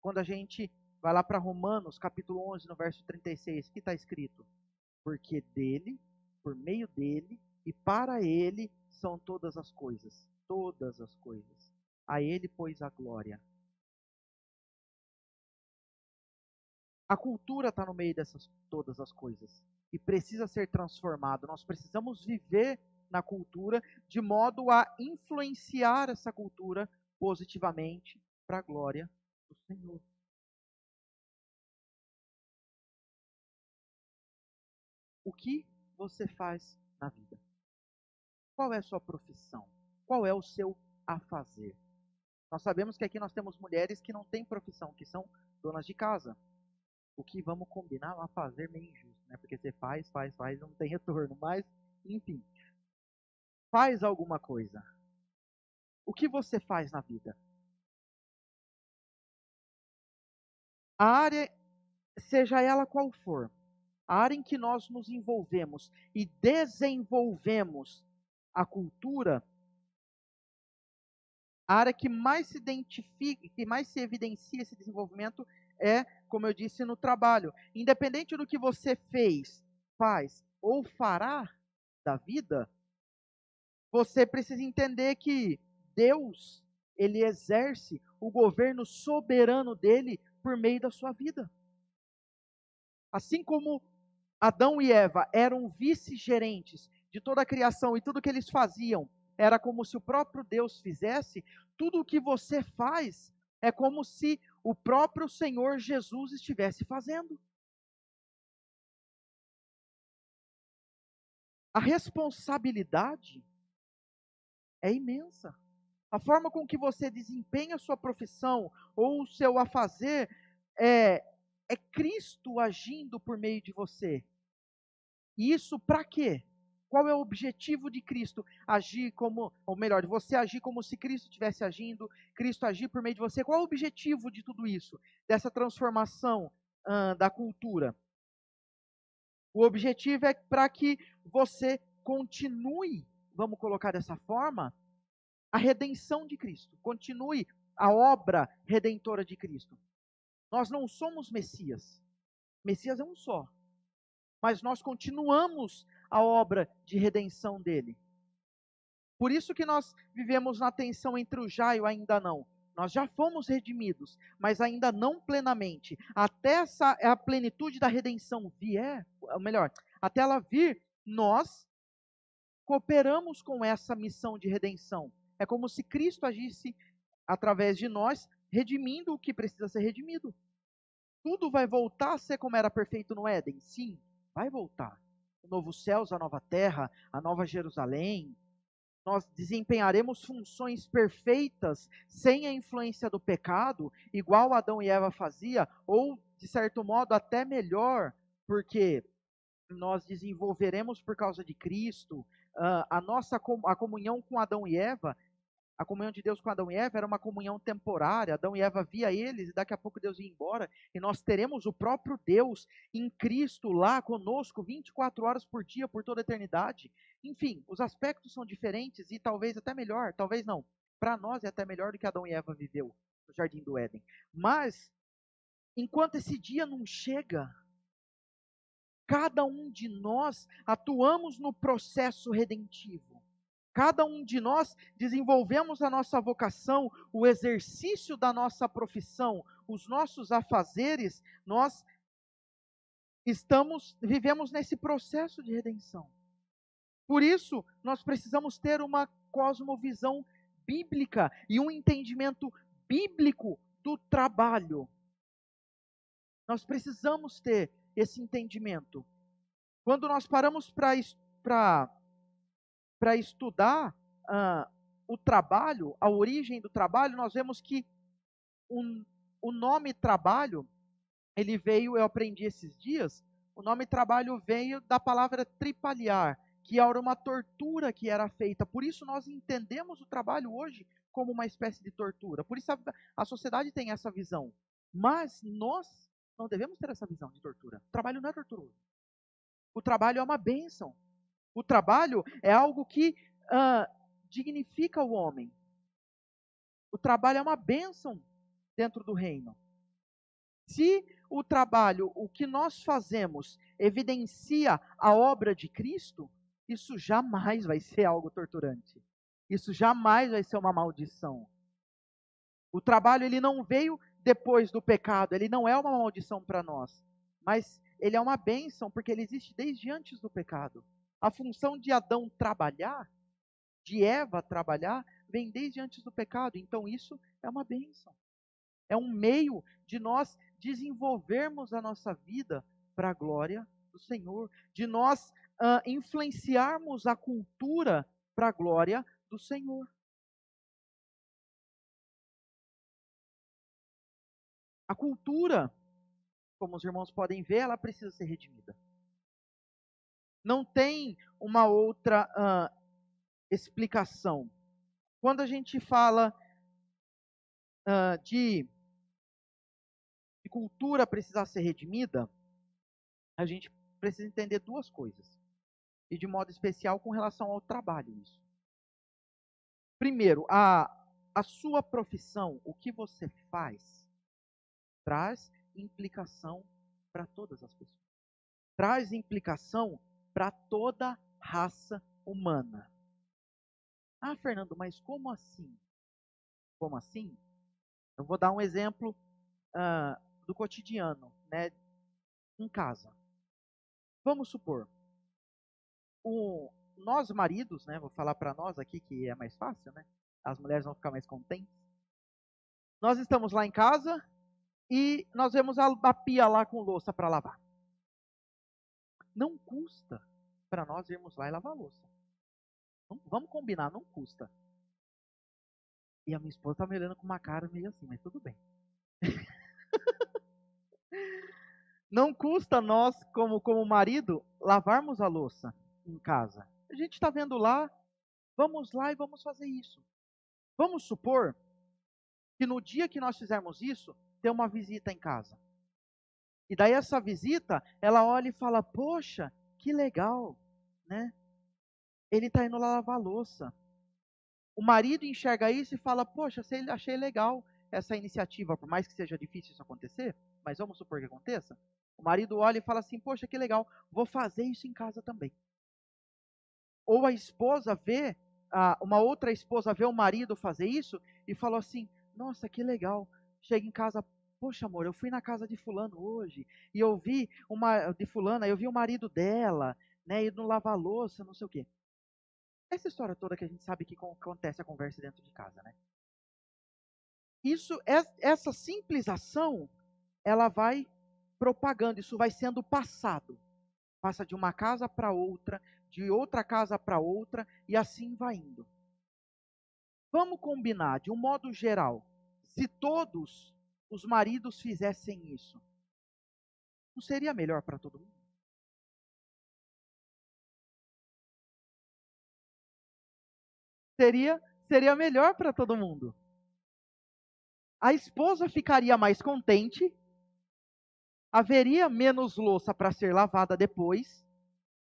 Quando a gente vai lá para Romanos, capítulo 11, no verso 36, que está escrito? Porque dele, por meio dele e para ele são todas as coisas. Todas as coisas. A ele, pois, a glória. A cultura está no meio dessas todas as coisas e precisa ser transformado. Nós precisamos viver na cultura de modo a influenciar essa cultura positivamente para a glória do Senhor. O que você faz na vida? Qual é a sua profissão? Qual é o seu a fazer? Nós sabemos que aqui nós temos mulheres que não têm profissão, que são donas de casa. O que vamos combinar a fazer meio injusto, né? Porque você faz, faz, faz, não tem retorno. Mas, enfim, faz alguma coisa. O que você faz na vida? A área, seja ela qual for, a área em que nós nos envolvemos e desenvolvemos a cultura, a área que mais se identifica, que mais se evidencia esse desenvolvimento é, como eu disse, no trabalho. Independente do que você fez, faz ou fará da vida, você precisa entender que Deus, ele exerce o governo soberano dele por meio da sua vida. Assim como Adão e Eva eram vice-gerentes de toda a criação e tudo que eles faziam era como se o próprio Deus fizesse, tudo o que você faz é como se o próprio Senhor Jesus estivesse fazendo. A responsabilidade é imensa. A forma com que você desempenha a sua profissão ou o seu afazer é, é Cristo agindo por meio de você. E isso para quê? Qual é o objetivo de Cristo? Agir como, ou melhor, você agir como se Cristo estivesse agindo, Cristo agir por meio de você. Qual é o objetivo de tudo isso? Dessa transformação da cultura? O objetivo é para que você continue, vamos colocar dessa forma, a redenção de Cristo. Continue a obra redentora de Cristo. Nós não somos Messias. Messias é um só. Mas nós continuamos a obra de redenção dele. Por isso que nós vivemos na tensão entre o já e o ainda não. Nós já fomos redimidos, mas ainda não plenamente. Até essa a plenitude da redenção vier, ou melhor, até ela vir, nós cooperamos com essa missão de redenção. É como se Cristo agisse através de nós, redimindo o que precisa ser redimido. tudo vai voltar a ser como era perfeito no Éden? Sim, vai voltar. O novo céus, a nova terra, a nova Jerusalém. Nós desempenharemos funções perfeitas sem a influência do pecado, igual Adão e Eva fazia, ou de certo modo até melhor, porque nós desenvolveremos por causa de Cristo uh, a nossa a comunhão com Adão e Eva a comunhão de Deus com Adão e Eva era uma comunhão temporária. Adão e Eva via eles e daqui a pouco Deus ia embora. E nós teremos o próprio Deus em Cristo lá conosco 24 horas por dia, por toda a eternidade. Enfim, os aspectos são diferentes e talvez até melhor, talvez não. Para nós é até melhor do que Adão e Eva viveu no jardim do Éden. Mas enquanto esse dia não chega, cada um de nós atuamos no processo redentivo Cada um de nós desenvolvemos a nossa vocação, o exercício da nossa profissão, os nossos afazeres, nós estamos vivemos nesse processo de redenção. Por isso, nós precisamos ter uma cosmovisão bíblica e um entendimento bíblico do trabalho. Nós precisamos ter esse entendimento. Quando nós paramos para para estudar o trabalho, a origem do trabalho, nós vemos que um, o nome trabalho, ele veio, eu aprendi esses dias, o nome trabalho veio da palavra tripaliar, que era uma tortura que era feita. Por isso nós entendemos o trabalho hoje como uma espécie de tortura. Por isso a, a sociedade tem essa visão. Mas nós não devemos ter essa visão de tortura. O trabalho não é torturoso. O trabalho é uma bênção. O trabalho é algo que uh, dignifica o homem. O trabalho é uma bênção dentro do reino. Se o trabalho, o que nós fazemos, evidencia a obra de Cristo, isso jamais vai ser algo torturante. Isso jamais vai ser uma maldição. O trabalho ele não veio depois do pecado, ele não é uma maldição para nós, mas ele é uma bênção porque ele existe desde antes do pecado. A função de Adão trabalhar, de Eva trabalhar, vem desde antes do pecado. Então isso é uma bênção. É um meio de nós desenvolvermos a nossa vida para a glória do Senhor, de nós uh, influenciarmos a cultura para a glória do Senhor. A cultura, como os irmãos podem ver, ela precisa ser redimida. Não tem uma outra uh, explicação. Quando a gente fala uh, de, de cultura precisar ser redimida, a gente precisa entender duas coisas. E de modo especial com relação ao trabalho isso. Primeiro, a, a sua profissão, o que você faz, traz implicação para todas as pessoas. Traz implicação para toda raça humana. Ah, Fernando, mas como assim? Como assim? Eu vou dar um exemplo uh, do cotidiano, né? Em casa. Vamos supor, o, nós maridos, né? Vou falar para nós aqui que é mais fácil, né? As mulheres vão ficar mais contentes. Nós estamos lá em casa e nós vemos a, a pia lá com louça para lavar. Não custa para nós irmos lá e lavar a louça. vamos combinar, não custa. E a minha esposa está me olhando com uma cara meio assim, mas tudo bem. não custa nós, como, como marido, lavarmos a louça em casa. A gente está vendo lá, vamos lá e vamos fazer isso. Vamos supor que no dia que nós fizermos isso, tem uma visita em casa. E daí essa visita, ela olha e fala: Poxa, que legal, né? Ele está indo lá lavar louça. O marido enxerga isso e fala: Poxa, achei legal essa iniciativa, por mais que seja difícil isso acontecer, mas vamos supor que aconteça. O marido olha e fala assim: Poxa, que legal, vou fazer isso em casa também. Ou a esposa vê, uma outra esposa vê o marido fazer isso e fala assim: Nossa, que legal. Chega em casa, Poxa, amor, eu fui na casa de fulano hoje e eu vi uma de fulana, eu vi o marido dela, né, indo lavar louça, não sei o quê. Essa história toda que a gente sabe que acontece a conversa dentro de casa, né? Isso, essa simples ação, ela vai propagando, isso vai sendo passado. Passa de uma casa para outra, de outra casa para outra, e assim vai indo. Vamos combinar, de um modo geral, se todos os maridos fizessem isso, não seria melhor para todo mundo? Seria, seria melhor para todo mundo. A esposa ficaria mais contente, haveria menos louça para ser lavada depois,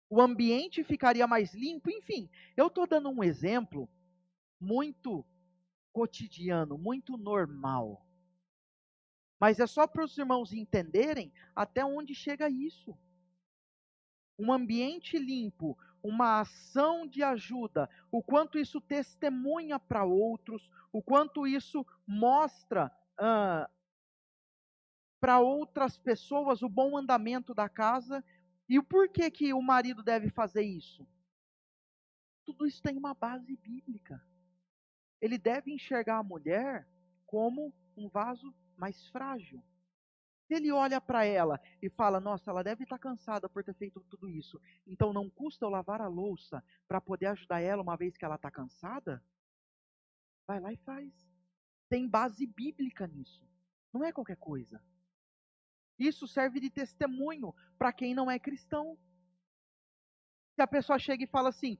o ambiente ficaria mais limpo, enfim. Eu estou dando um exemplo muito cotidiano, muito normal. Mas é só para os irmãos entenderem até onde chega isso. Um ambiente limpo, uma ação de ajuda, o quanto isso testemunha para outros, o quanto isso mostra para outras pessoas o bom andamento da casa e o porquê que o marido deve fazer isso. Tudo isso tem uma base bíblica. Ele deve enxergar a mulher como um vaso mais frágil. Se ele olha para ela e fala, nossa, ela deve estar tá cansada por ter feito tudo isso, então não custa eu lavar a louça para poder ajudar ela uma vez que ela está cansada? Vai lá e faz. Tem base bíblica nisso. Não é qualquer coisa. Isso serve de testemunho para quem não é cristão. Se a pessoa chega e fala assim,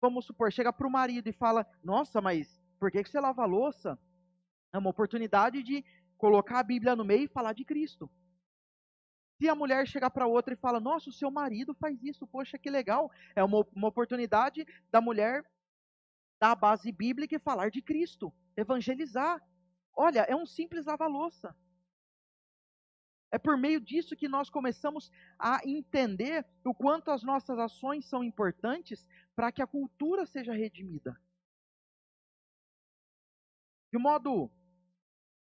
vamos supor, chega para o marido e fala: Nossa, mas por que, você lava a louça? É uma oportunidade de colocar a Bíblia no meio e falar de Cristo. Se a mulher chegar para outra e fala: Nossa, o seu marido faz isso, poxa, que legal. É uma, uma oportunidade da mulher dar a base bíblica e falar de Cristo, evangelizar. Olha, é um simples lava-louça. É por meio disso que nós começamos a entender o quanto as nossas ações são importantes para que a cultura seja redimida. De modo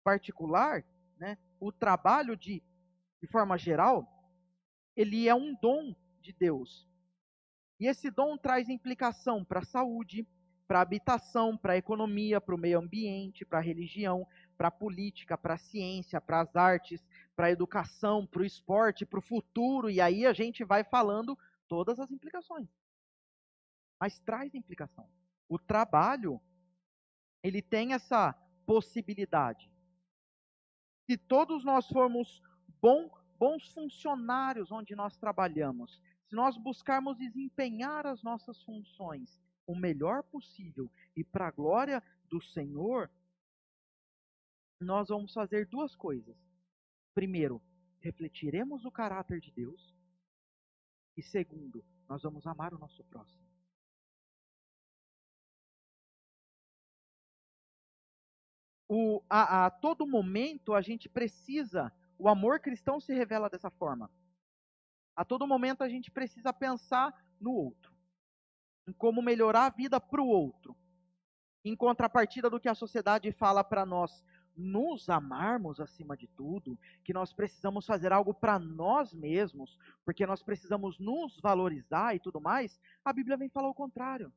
particular, né, o trabalho de, de forma geral, ele é um dom de Deus. E esse dom traz implicação para a saúde, para a habitação, para a economia, para o meio ambiente, para a religião, para a política, para a ciência, para as artes, para a educação, para o esporte, para o futuro, e aí a gente vai falando todas as implicações. Mas traz implicação. O trabalho, ele tem essa possibilidade. Se todos nós formos bom, bons funcionários onde nós trabalhamos, se nós buscarmos desempenhar as nossas funções o melhor possível e para a glória do Senhor, nós vamos fazer duas coisas. Primeiro, refletiremos o caráter de Deus. E segundo, nós vamos amar o nosso próximo. O, a, a todo momento a gente precisa, o amor cristão se revela dessa forma. A todo momento a gente precisa pensar no outro, em como melhorar a vida para o outro. Em contrapartida do que a sociedade fala para nós, nos amarmos acima de tudo, que nós precisamos fazer algo para nós mesmos, porque nós precisamos nos valorizar e tudo mais, a Bíblia vem falar o contrário.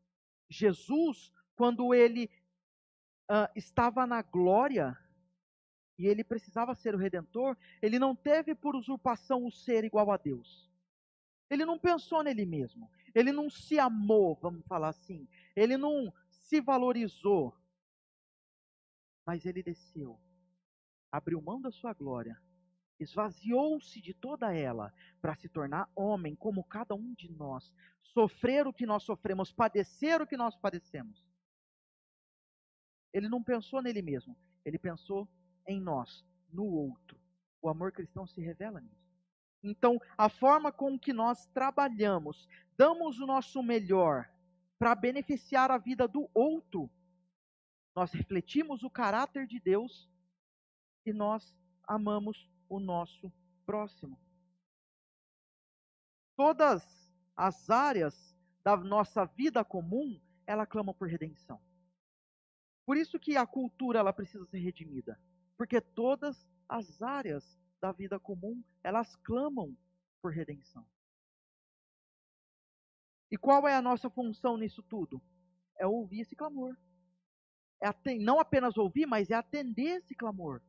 Jesus, quando ele uh, estava na glória e ele precisava ser o redentor, ele não teve por usurpação o ser igual a Deus. Ele não pensou nele mesmo. Ele não se amou, vamos falar assim. Ele não se valorizou mas ele desceu, abriu mão da sua glória, esvaziou-se de toda ela para se tornar homem como cada um de nós, sofrer o que nós sofremos, padecer o que nós padecemos. Ele não pensou nele mesmo, ele pensou em nós, no outro. O amor cristão se revela nisso. Então, a forma com que nós trabalhamos, damos o nosso melhor para beneficiar a vida do outro, nós refletimos o caráter de Deus e nós amamos o nosso próximo. Todas as áreas da nossa vida comum, ela clama por redenção. Por isso que a cultura ela precisa ser redimida, porque todas as áreas da vida comum, elas clamam por redenção. E qual é a nossa função nisso tudo? É ouvir esse clamor é não apenas ouvir, mas é atender esse clamor.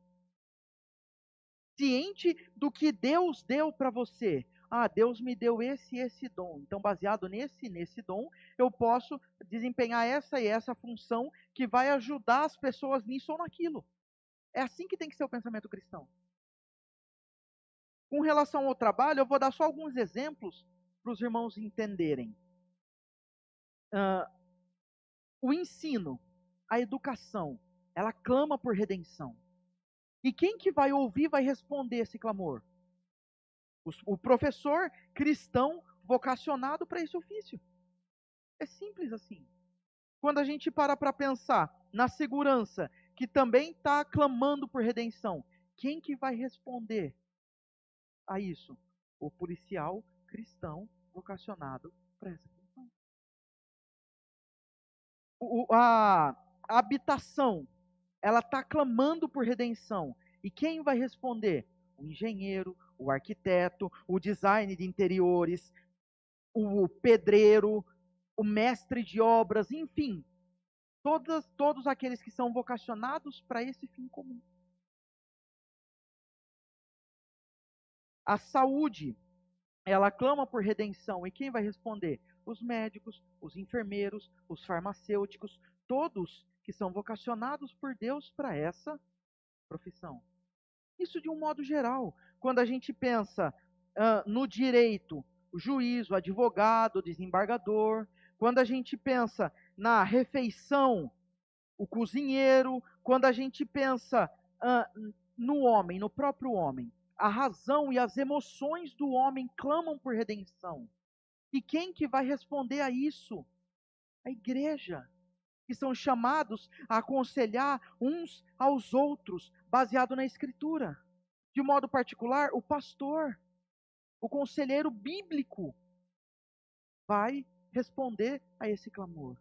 ciente do que Deus deu para você. Ah, Deus me deu esse e esse dom. Então, baseado nesse nesse dom, eu posso desempenhar essa e essa função que vai ajudar as pessoas nisso ou naquilo. É assim que tem que ser o pensamento cristão. Com relação ao trabalho, eu vou dar só alguns exemplos para os irmãos entenderem. Uh, o ensino, a educação, ela clama por redenção. E quem que vai ouvir vai responder esse clamor? O, professor cristão vocacionado para esse ofício. É simples assim. Quando a gente para para pensar na segurança, que também está clamando por redenção, quem que vai responder a isso? O policial cristão vocacionado para essa função. A habitação, ela está clamando por redenção. E quem vai responder? O engenheiro, o arquiteto, o design de interiores, o pedreiro, o mestre de obras, enfim, todos, todos aqueles que são vocacionados para esse fim comum. A saúde, ela clama por redenção, e quem vai responder? Os médicos, os enfermeiros, os farmacêuticos, todos que são vocacionados por Deus para essa profissão. Isso de um modo geral. Quando a gente pensa uh, no direito, o juiz, o advogado, o desembargador, quando a gente pensa na refeição, o cozinheiro, quando a gente pensa uh, no homem, no próprio homem, a razão e as emoções do homem clamam por redenção. E quem que vai responder a isso? A igreja que são chamados a aconselhar uns aos outros, baseado na Escritura. De modo particular, o pastor, o conselheiro bíblico, vai responder a esse clamor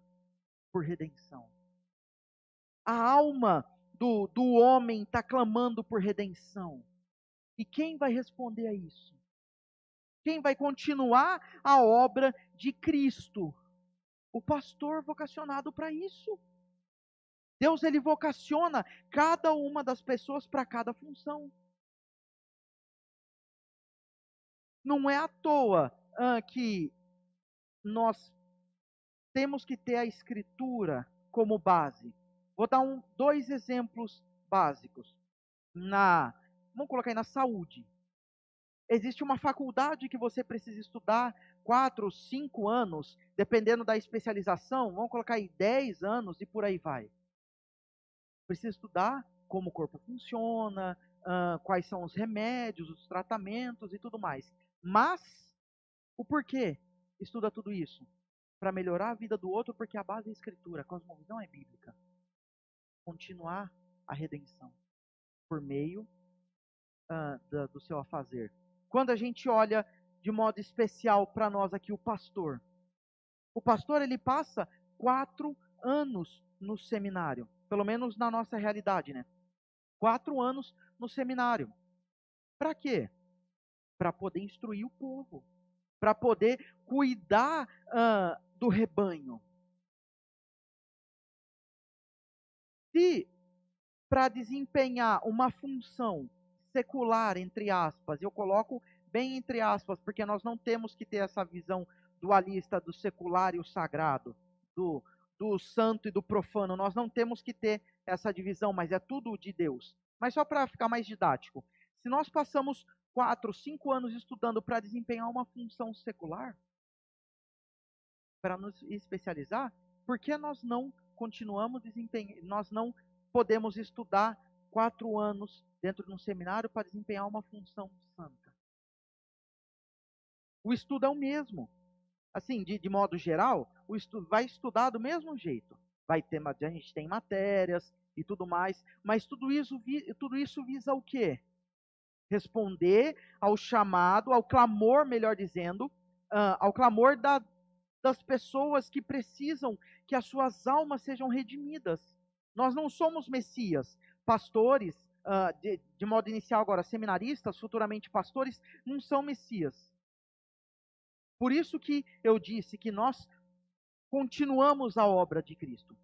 por redenção. A alma do, do homem está clamando por redenção. E quem vai responder a isso? Quem vai continuar a obra de Cristo? O pastor vocacionado para isso. Deus ele vocaciona cada uma das pessoas para cada função. Não é à toa ah, que nós temos que ter a escritura como base. Vou dar um, dois exemplos básicos. Na, vamos colocar aí na saúde. Existe uma faculdade que você precisa estudar quatro, cinco anos, dependendo da especialização, vamos colocar aí dez anos e por aí vai. Precisa estudar como o corpo funciona, uh, quais são os remédios, os tratamentos e tudo mais. Mas, o porquê estuda tudo isso? Para melhorar a vida do outro, porque a base é a escritura, a cosmovisão é bíblica. Continuar a redenção por meio uh, da, do seu afazer. Quando a gente olha de modo especial para nós aqui o pastor. O pastor ele passa quatro anos no seminário, pelo menos na nossa realidade, né? Quatro anos no seminário. Para quê? Para poder instruir o povo, para poder cuidar uh, do rebanho. Se para desempenhar uma função secular, entre aspas, eu coloco bem entre aspas, porque nós não temos que ter essa visão dualista do secular e o sagrado, do, do santo e do profano. Nós não temos que ter essa divisão, mas é tudo de Deus. Mas só para ficar mais didático, se nós passamos quatro, cinco anos estudando para desempenhar uma função secular, para nos especializar, por que nós não continuamos desempenhando, nós não podemos estudar quatro anos dentro de um seminário para desempenhar uma função santa? O estudo é o mesmo. Assim, de, de modo geral, o estudo vai estudar do mesmo jeito. Vai ter, a gente tem matérias e tudo mais, mas tudo isso, tudo isso visa o quê? Responder ao chamado, ao clamor, melhor dizendo, uh, ao clamor da, das pessoas que precisam que as suas almas sejam redimidas. Nós não somos messias, pastores, uh, de, de modo inicial agora, seminaristas, futuramente pastores, não são messias. Por isso que eu disse que nós continuamos a obra de Cristo.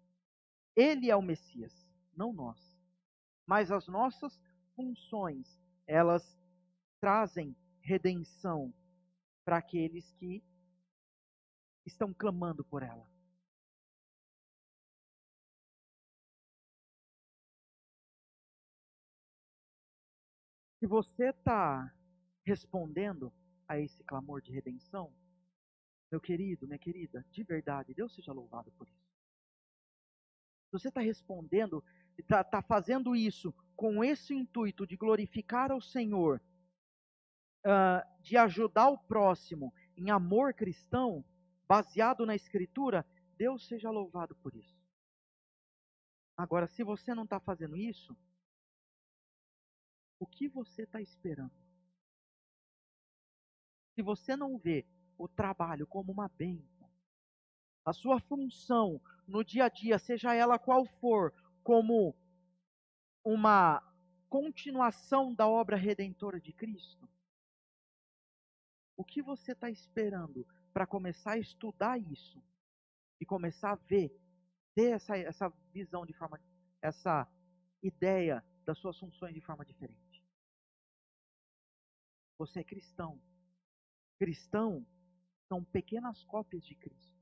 Ele é o Messias, não nós. Mas as nossas funções elas trazem redenção para aqueles que estão clamando por ela. Se você está respondendo a esse clamor de redenção, meu querido, minha querida, de verdade, Deus seja louvado por isso. Se você está respondendo, está tá fazendo isso com esse intuito de glorificar ao Senhor, uh, de ajudar o próximo em amor cristão, baseado na Escritura, Deus seja louvado por isso. Agora, se você não está fazendo isso, o que você está esperando? Se você não vê o trabalho como uma bênção, a sua função no dia a dia, seja ela qual for, como uma continuação da obra redentora de Cristo, o que você está esperando para começar a estudar isso e começar a ver, ter essa, essa visão de forma, essa ideia das suas funções de forma diferente? Você é cristão. Cristão são pequenas cópias de Cristo.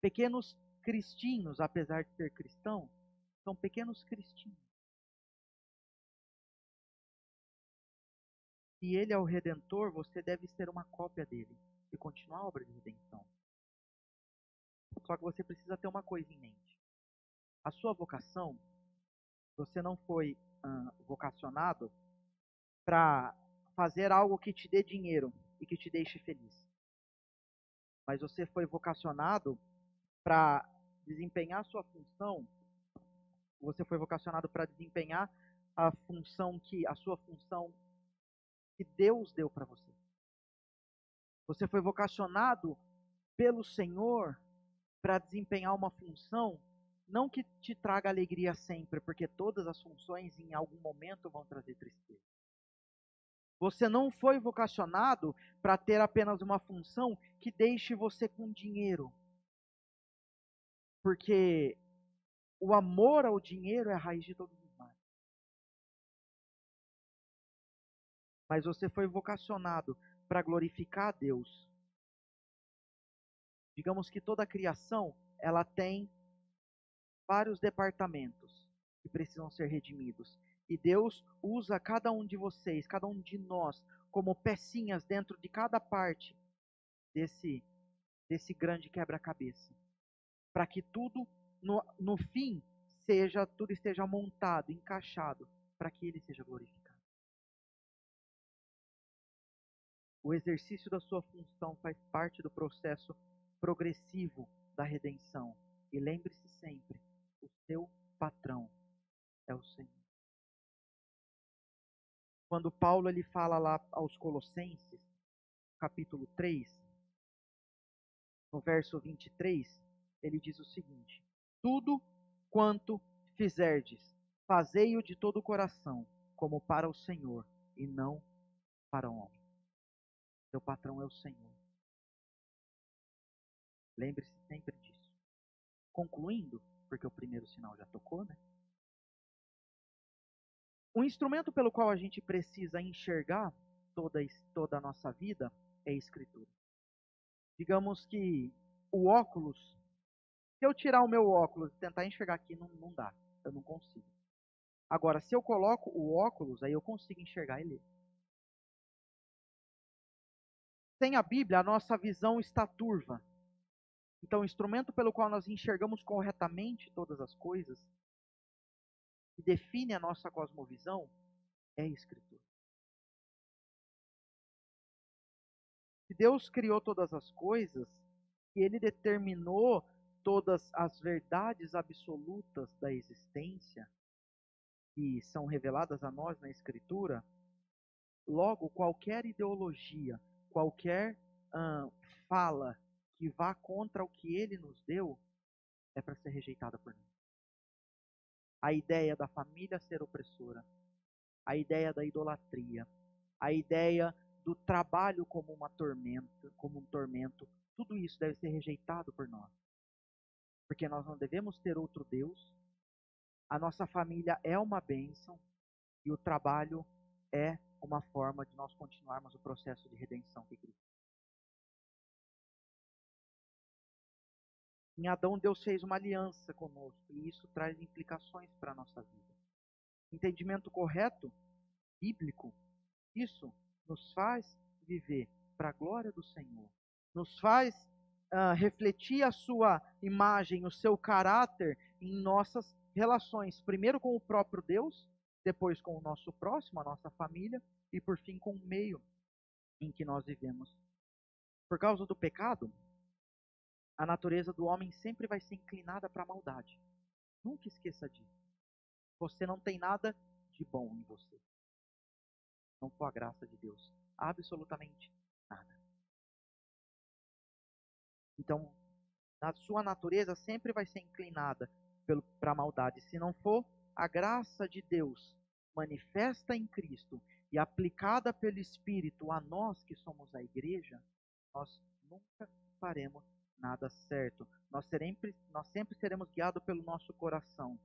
Pequenos cristinhos, apesar de ser cristão, são pequenos cristinhos. Se ele é o redentor, você deve ser uma cópia dele e continuar a obra de redenção. Só que você precisa ter uma coisa em mente. A sua vocação, você não foi vocacionado para fazer algo que te dê dinheiro e que te deixe feliz. Mas você foi vocacionado para desempenhar sua função. Você foi vocacionado para desempenhar a função que a sua função que Deus deu para você. Você foi vocacionado pelo Senhor para desempenhar uma função não que te traga alegria sempre, porque todas as funções em algum momento vão trazer tristeza. Você não foi vocacionado para ter apenas uma função que deixe você com dinheiro. Porque o amor ao dinheiro é a raiz de todos os males. Mas você foi vocacionado para glorificar a Deus. Digamos que toda a criação, ela tem vários departamentos que precisam ser redimidos. E Deus usa cada um de vocês, cada um de nós, como pecinhas dentro de cada parte desse, desse grande quebra-cabeça. Para que tudo, no, no fim, seja tudo esteja montado, encaixado, para que ele seja glorificado. O exercício da sua função faz parte do processo progressivo da redenção. E lembre-se sempre, o seu patrão é o Senhor quando Paulo ele fala lá aos Colossenses, capítulo 3, no verso 23, ele diz o seguinte: Tudo quanto fizerdes, fazei-o de todo o coração, como para o Senhor, e não para o homem. Seu patrão é o Senhor. Lembre-se sempre disso. Concluindo, porque o primeiro sinal já tocou, né? O instrumento pelo qual a gente precisa enxergar toda, toda a nossa vida é a escritura. Digamos que o óculos, se eu tirar o meu óculos e tentar enxergar aqui, não, não dá, eu não consigo. Agora, se eu coloco o óculos, aí eu consigo enxergar e ler. Sem a Bíblia, a nossa visão está turva. Então, o instrumento pelo qual nós enxergamos corretamente todas as coisas que define a nossa cosmovisão é a Escritura. Se Deus criou todas as coisas, e Ele determinou todas as verdades absolutas da existência, que são reveladas a nós na Escritura, logo qualquer ideologia, qualquer hum, fala que vá contra o que Ele nos deu, é para ser rejeitada por nós a ideia da família ser opressora, a ideia da idolatria, a ideia do trabalho como uma tormenta, como um tormento, tudo isso deve ser rejeitado por nós. Porque nós não devemos ter outro Deus. A nossa família é uma bênção e o trabalho é uma forma de nós continuarmos o processo de redenção que Cristo. Em Adão, Deus fez uma aliança conosco e isso traz implicações para a nossa vida. Entendimento correto, bíblico, isso nos faz viver para a glória do Senhor, nos faz uh, refletir a sua imagem, o seu caráter em nossas relações, primeiro com o próprio Deus, depois com o nosso próximo, a nossa família e por fim com o meio em que nós vivemos. Por causa do pecado, a natureza do homem sempre vai ser inclinada para a maldade. Nunca esqueça disso. Você não tem nada de bom em você. Não for a graça de Deus. Absolutamente nada. Então, a sua natureza sempre vai ser inclinada para a maldade. Se não for a graça de Deus manifesta em Cristo e aplicada pelo Espírito a nós que somos a igreja, nós nunca faremos nada certo. Nós sempre, nós sempre seremos guiados pelo nosso coração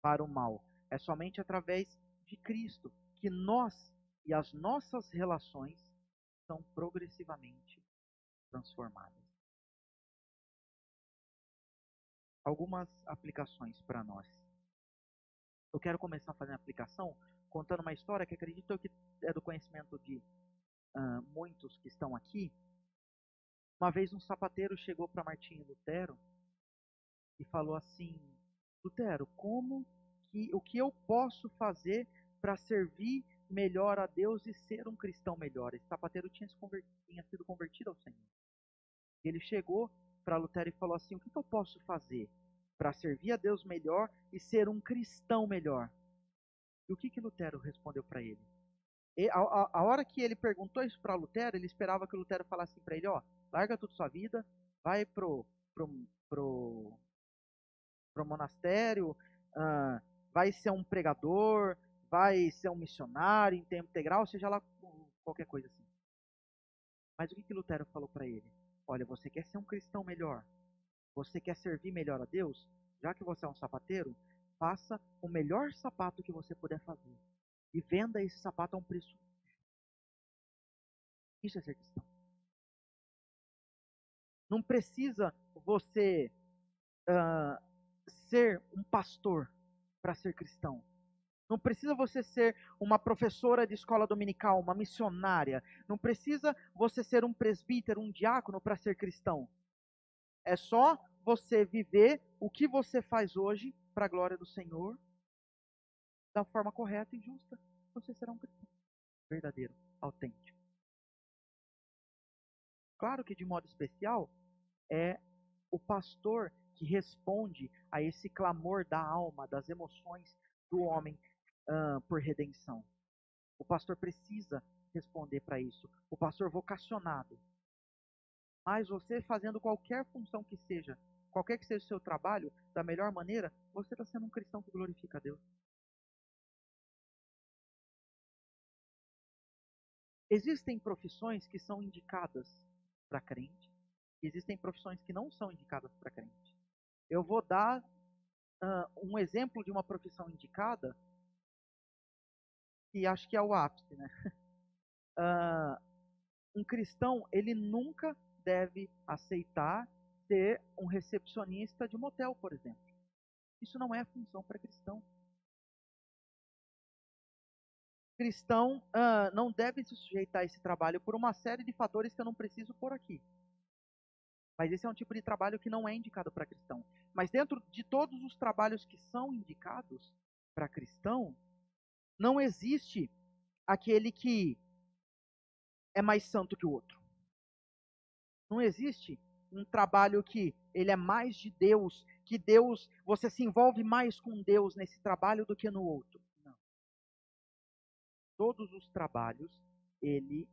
para o mal. É somente através de Cristo que nós e as nossas relações são progressivamente transformadas. Algumas aplicações para nós. Eu quero começar fazer a aplicação contando uma história que acredito que é do conhecimento de uh, muitos que estão aqui, uma vez um sapateiro chegou para Martinho Lutero e falou assim: Lutero, como que o que eu posso fazer para servir melhor a Deus e ser um cristão melhor? Esse sapateiro tinha, se tinha sido convertido ao Senhor. Ele chegou para Lutero e falou assim: O que, que eu posso fazer para servir a Deus melhor e ser um cristão melhor? E o que, que Lutero respondeu para ele? E a, a, a, hora que ele perguntou isso para Lutero, ele esperava que Lutero falasse para ele: Ó, larga tudo sua vida, vai pro, pro, pro, pro monastério, uh, vai ser um pregador, vai ser um missionário em tempo integral, seja lá qualquer coisa assim. Mas o que, que Lutero falou para ele? Olha, você quer ser um cristão melhor? Você quer servir melhor a Deus? Já que você é um sapateiro, faça o melhor sapato que você puder fazer. E venda esse sapato a um preço. Isso é ser cristão. Não precisa você uh, ser um pastor para ser cristão. Não precisa você ser uma professora de escola dominical, uma missionária. Não precisa você ser um presbítero, um diácono para ser cristão. É só você viver o que você faz hoje para a glória do Senhor da forma correta e justa. Você será um cristão verdadeiro, autêntico. Claro que de modo especial, é o pastor que responde a esse clamor da alma, das emoções do homem uh, por redenção. O pastor precisa responder para isso. O pastor vocacionado. Mas você fazendo qualquer função que seja, qualquer que seja o seu trabalho, da melhor maneira, você está sendo um cristão que glorifica a Deus. Existem profissões que são indicadas para crente, existem profissões que não são indicadas para crente. Eu vou dar uh, um exemplo de uma profissão indicada, que acho que é o ápice, né? Uh, um cristão, ele nunca deve aceitar ser um recepcionista de um motel, por exemplo. Isso não é função para cristão. Cristão uh, não deve se sujeitar a esse trabalho por uma série de fatores que eu não preciso por aqui. Mas esse é um tipo de trabalho que não é indicado para cristão. Mas dentro de todos os trabalhos que são indicados para cristão, não existe aquele que é mais santo que o outro. Não existe um trabalho que ele é mais de Deus, que Deus, você se envolve mais com Deus nesse trabalho do que no outro. Não. Todos os trabalhos, ele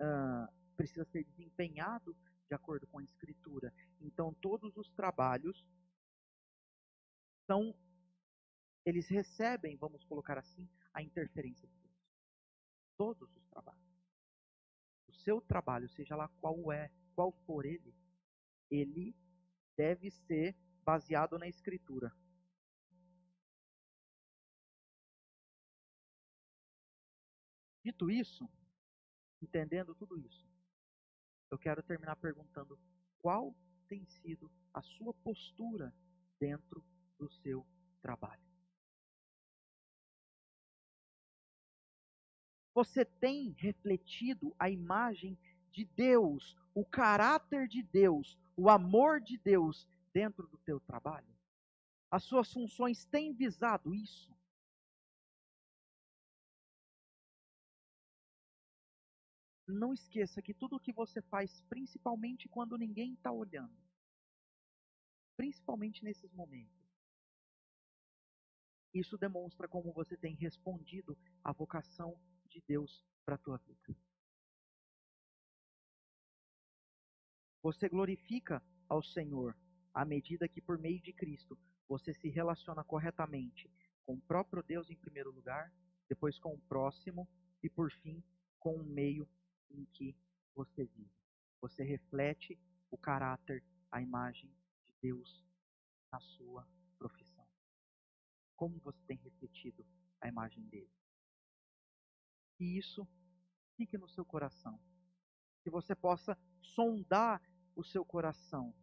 uh, precisa ser desempenhado de acordo com a Escritura. Então, todos os trabalhos são, eles recebem, vamos colocar assim, a interferência de Deus. Todos os trabalhos. O seu trabalho, seja lá qual é, qual for ele, ele deve ser baseado na Escritura. Dito isso, entendendo tudo isso, eu quero terminar perguntando qual tem sido a sua postura dentro do seu trabalho. Você tem refletido a imagem de Deus, o caráter de Deus, o amor de Deus dentro do teu trabalho? As suas funções têm visado isso? Não esqueça que tudo o que você faz, principalmente quando ninguém está olhando, principalmente nesses momentos, isso demonstra como você tem respondido à vocação de Deus para a tua vida. Você glorifica ao Senhor à medida que, por meio de Cristo, você se relaciona corretamente com o próprio Deus em primeiro lugar, depois com o próximo e, por fim, com o meio em que você vive. Você reflete o caráter, a imagem de Deus na sua profissão. Como você tem refletido a imagem dele? Que isso fique no seu coração. Que você possa sondar o seu coração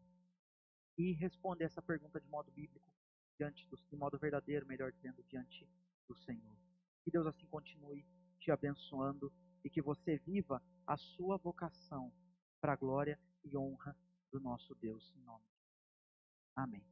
e responder essa pergunta de modo bíblico, diante do, de modo verdadeiro, melhor dizendo, diante do Senhor. Que Deus assim continue te abençoando e que você viva a sua vocação para a glória e honra do nosso Deus. Em nome. Amém.